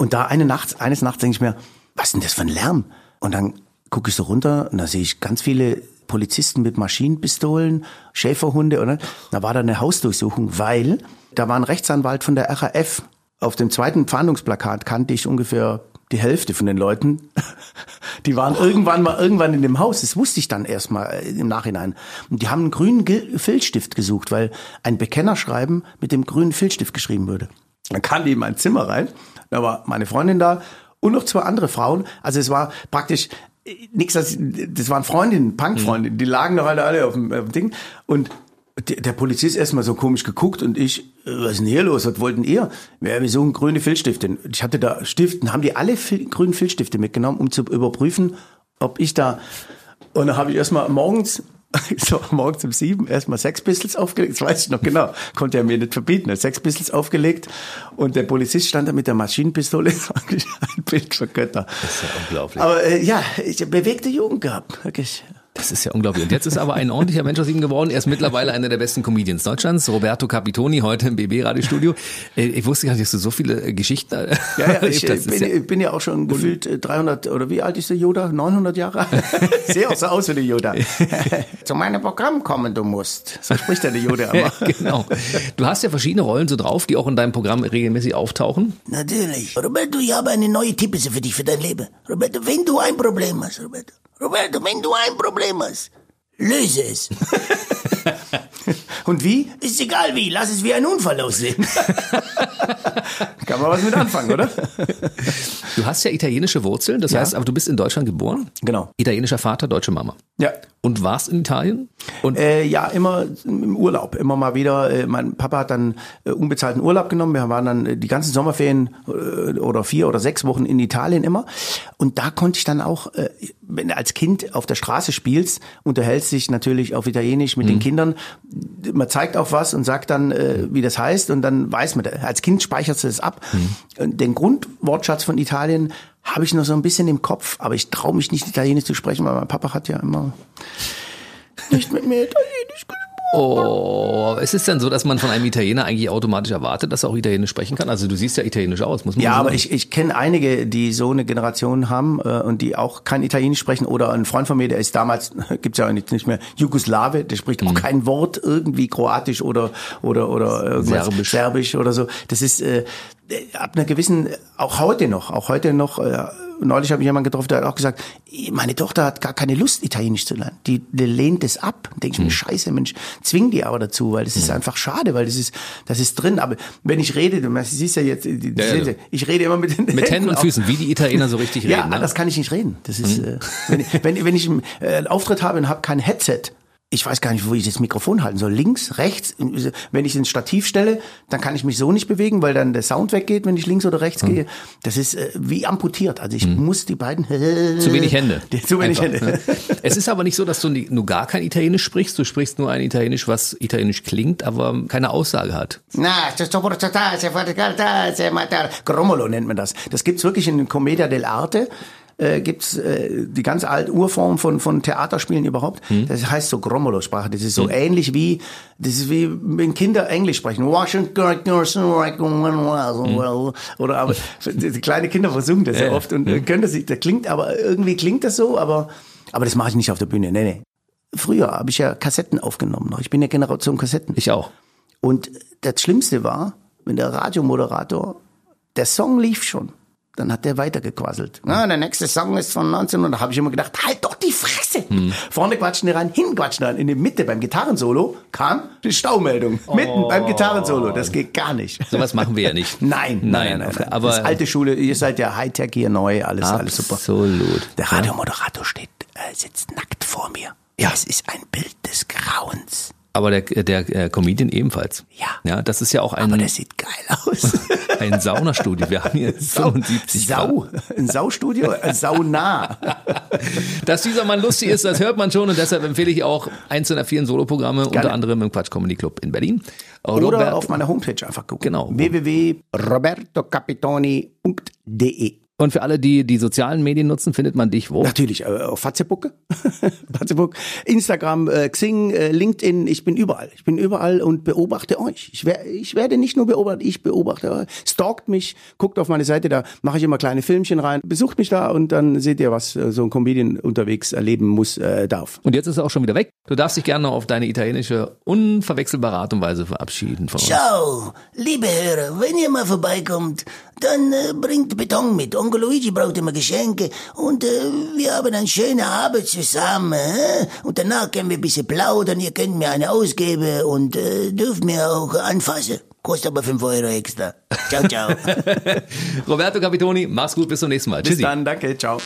Und da eine Nacht, eines Nachts denke ich mir, was ist denn das für ein Lärm? Und dann gucke ich so runter und da sehe ich ganz viele Polizisten mit Maschinenpistolen, Schäferhunde. Oder? Da war da eine Hausdurchsuchung, weil da war ein Rechtsanwalt von der RAF. Auf dem zweiten Fahndungsplakat kannte ich ungefähr die Hälfte von den Leuten. Die waren irgendwann mal irgendwann in dem Haus. Das wusste ich dann erst mal äh, im Nachhinein. Und die haben einen grünen Filzstift gesucht, weil ein Bekennerschreiben mit dem grünen Filzstift geschrieben würde. Dann kam die in mein Zimmer rein. Da war meine Freundin da und noch zwei andere Frauen. Also es war praktisch nichts, das, das waren Freundinnen, Punkfreundinnen, die lagen da alle, alle auf dem, auf dem Ding. Und der, der Polizist erstmal so komisch geguckt und ich, äh, was ist denn hier los? Was wollten ihr? Ja, wir suchen grüne Filzstifte. Ich hatte da Stiften, haben die alle Fil grünen Filzstifte mitgenommen, um zu überprüfen, ob ich da. Und dann habe ich erstmal morgens, so morgens um sieben, erstmal Sex Pistols aufgelegt. Das weiß ich noch genau. Konnte er mir nicht verbieten. Sex Pistols aufgelegt. Und der Polizist stand da mit der Maschinenpistole. Ein Bild für Götter. Das ist ja unglaublich. Aber äh, ja, ich bewegte Jugend gehabt. Wirklich. Das ist ja unglaublich. Und jetzt ist aber ein ordentlicher Mensch aus ihm geworden. Er ist mittlerweile einer der besten Comedians Deutschlands. Roberto Capitoni, heute im BB-Radiostudio. Äh, Ich wusste gar nicht, dass du so viele äh, Geschichten äh, Ja, ja, ich hast. Ist bin, ja- ich bin ja auch schon gefühlt äh, 300 oder wie alt ist der Yoda? 900 Jahre alt? Sehe auch so aus wie der Yoda. Zu meinem Programm kommen du musst. So spricht der Yoda immer. genau. Du hast ja verschiedene Rollen so drauf, die auch in deinem Programm regelmäßig auftauchen. Natürlich. Roberto, ich habe eine neue Tippese für dich, für dein Leben. Roberto, wenn du ein Problem hast, Roberto. Roberto, wenn du ein Problem hast, löse es. Und wie? Ist egal wie, lass es wie ein Unfall aussehen. Kann man was mit anfangen, oder? Du hast ja italienische Wurzeln, das Ja. heißt, aber du bist in Deutschland geboren. Genau. Italienischer Vater, deutsche Mama. Ja. Und warst in Italien? Äh, ja, immer im Urlaub, immer mal wieder. Äh, mein Papa hat dann äh, unbezahlten Urlaub genommen. Wir waren dann äh, die ganzen Sommerferien oder vier oder sechs Wochen in Italien immer. Und da konnte ich dann auch, wenn du als Kind auf der Straße spielst, unterhältst dich natürlich auf Italienisch mit den Kindern. Man zeigt auch was und sagt dann, wie das heißt. Und dann weiß man, als Kind speicherst du das ab. Und Den Grundwortschatz von Italien habe ich noch so ein bisschen im Kopf, aber ich traue mich nicht Italienisch zu sprechen, weil mein Papa hat ja immer nicht mit mir Italienisch gesprochen. Oh, ist es denn so, dass man von einem Italiener eigentlich automatisch erwartet, dass er auch Italienisch sprechen kann? Also du siehst ja italienisch aus, muss man Ja, sagen. aber ich, ich kenne einige, die so eine Generation haben äh, und die auch kein Italienisch sprechen. Oder ein Freund von mir, der ist damals, gibt's ja nicht, nicht mehr, Jugoslawe, der spricht Mhm. auch kein Wort irgendwie Kroatisch oder oder oder irgendwas Serbisch. Serbisch oder so. Das ist äh, ab einer gewissen, auch heute noch, auch heute noch. Äh, Neulich habe ich jemanden getroffen, der hat auch gesagt, meine Tochter hat gar keine Lust, Italienisch zu lernen. Die, die lehnt es ab. Denke ich Mhm. mir, scheiße, Mensch, zwing die aber dazu, weil das ist einfach schade, weil das ist, das ist drin. Aber wenn ich rede, du siehst ja jetzt, die, die, Ja, ja. ich rede immer mit den Mit Händen und auch. Füßen, wie die Italiener so richtig Ja, reden. Ne? das kann ich nicht reden. Das ist, äh, wenn, ich- wenn, wenn ich einen äh, einen Auftritt habe und habe kein Headset, ich weiß gar nicht, wo ich das Mikrofon halten soll. Links, rechts. Wenn ich ins Stativ stelle, dann kann ich mich so nicht bewegen, weil dann der Sound weggeht, wenn ich links oder rechts gehe. Das ist äh, wie amputiert. Also ich muss die beiden. Zu wenig Hände. Zu wenig Einfach. Hände. Es ist aber nicht so, dass du nur gar kein Italienisch sprichst. Du sprichst nur ein Italienisch, was italienisch klingt, aber keine Aussage hat. Na, Grommolo nennt man das. Das gibt's wirklich in Commedia dell'arte. Äh, gibt's äh, die ganz alte Urform von von Theaterspielen überhaupt. Das heißt so Grommolo-Sprache. Das ist so ähnlich wie das ist wie wenn Kinder Englisch sprechen. Washington oder aber kleine Kinder versuchen das ja, Ja, oft und äh, können das nicht. Das klingt aber irgendwie klingt das so, aber aber das mache ich nicht auf der Bühne. Nee, nee. Früher habe ich ja Kassetten aufgenommen. noch. Ich bin ja Generation Kassetten. Ich auch. Und das Schlimmste war, wenn der Radiomoderator, der Song lief schon, dann hat der weitergequasselt. Na, der nächste Song ist von 19 und da habe ich immer gedacht, halt doch die Fresse. Vorne quatschen die rein, hinten quatschen rein. In der Mitte beim Gitarrensolo kam die Staumeldung. Mitten beim Gitarrensolo. Das geht gar nicht. Sowas machen wir ja nicht. Nein, nein, nein, nein. nein. aber- das ist alte Schule, ihr seid ja Hightech hier neu, alles, alles super. Absolut. Der Radiomoderator steht, äh, sitzt nackt vor mir. Ja. Es ist ein Bild des Grauens. Aber der, der äh, Comedian ebenfalls. Ja. Ja, das ist ja auch ein, Aber der sieht geil aus. ein Saunastudio. Wir haben hier 75 Sau. Ein Saustudio? Ein Sauna. Dass dieser Mann lustig ist, das hört man schon und deshalb empfehle ich auch eins seiner vielen Soloprogramme, unter anderem im Quatsch Comedy Club in Berlin. Oder Robert- auf meiner Homepage einfach gucken. Genau. www.robertocapitoni.de Und für alle, die die sozialen Medien nutzen, findet man dich wo? Natürlich, äh, auf Facebook, Facebook, Instagram, äh, Xing, äh, LinkedIn, ich bin überall. Ich bin überall und beobachte euch. Ich, wer, ich werde nicht nur beobachtet, ich beobachte euch. Stalkt mich, guckt auf meine Seite, da mache ich immer kleine Filmchen rein. Besucht mich da und dann seht ihr, was äh, so ein Comedian unterwegs erleben muss, äh, darf. Und jetzt ist er auch schon wieder weg. Du darfst dich gerne auf deine italienische, unverwechselbare Art und Weise verabschieden von uns. Ciao, liebe Hörer, wenn ihr mal vorbeikommt, dann äh, bringt Beton mit. Onkel Luigi braucht immer Geschenke und äh, wir haben einen schönen Abend zusammen. Äh? Und danach können wir ein bisschen plaudern, ihr könnt mir eine ausgeben und äh, dürft mir auch anfassen. Kostet aber 5 Euro extra. Ciao, ciao. Roberto Capitoni, mach's gut, bis zum nächsten Mal. Bis Tschüssi. dann, danke, ciao.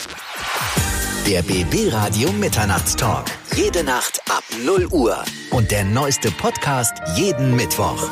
Der BB Radio Mitternachtstalk. Jede Nacht ab 0 Uhr. Und der neueste Podcast jeden Mittwoch.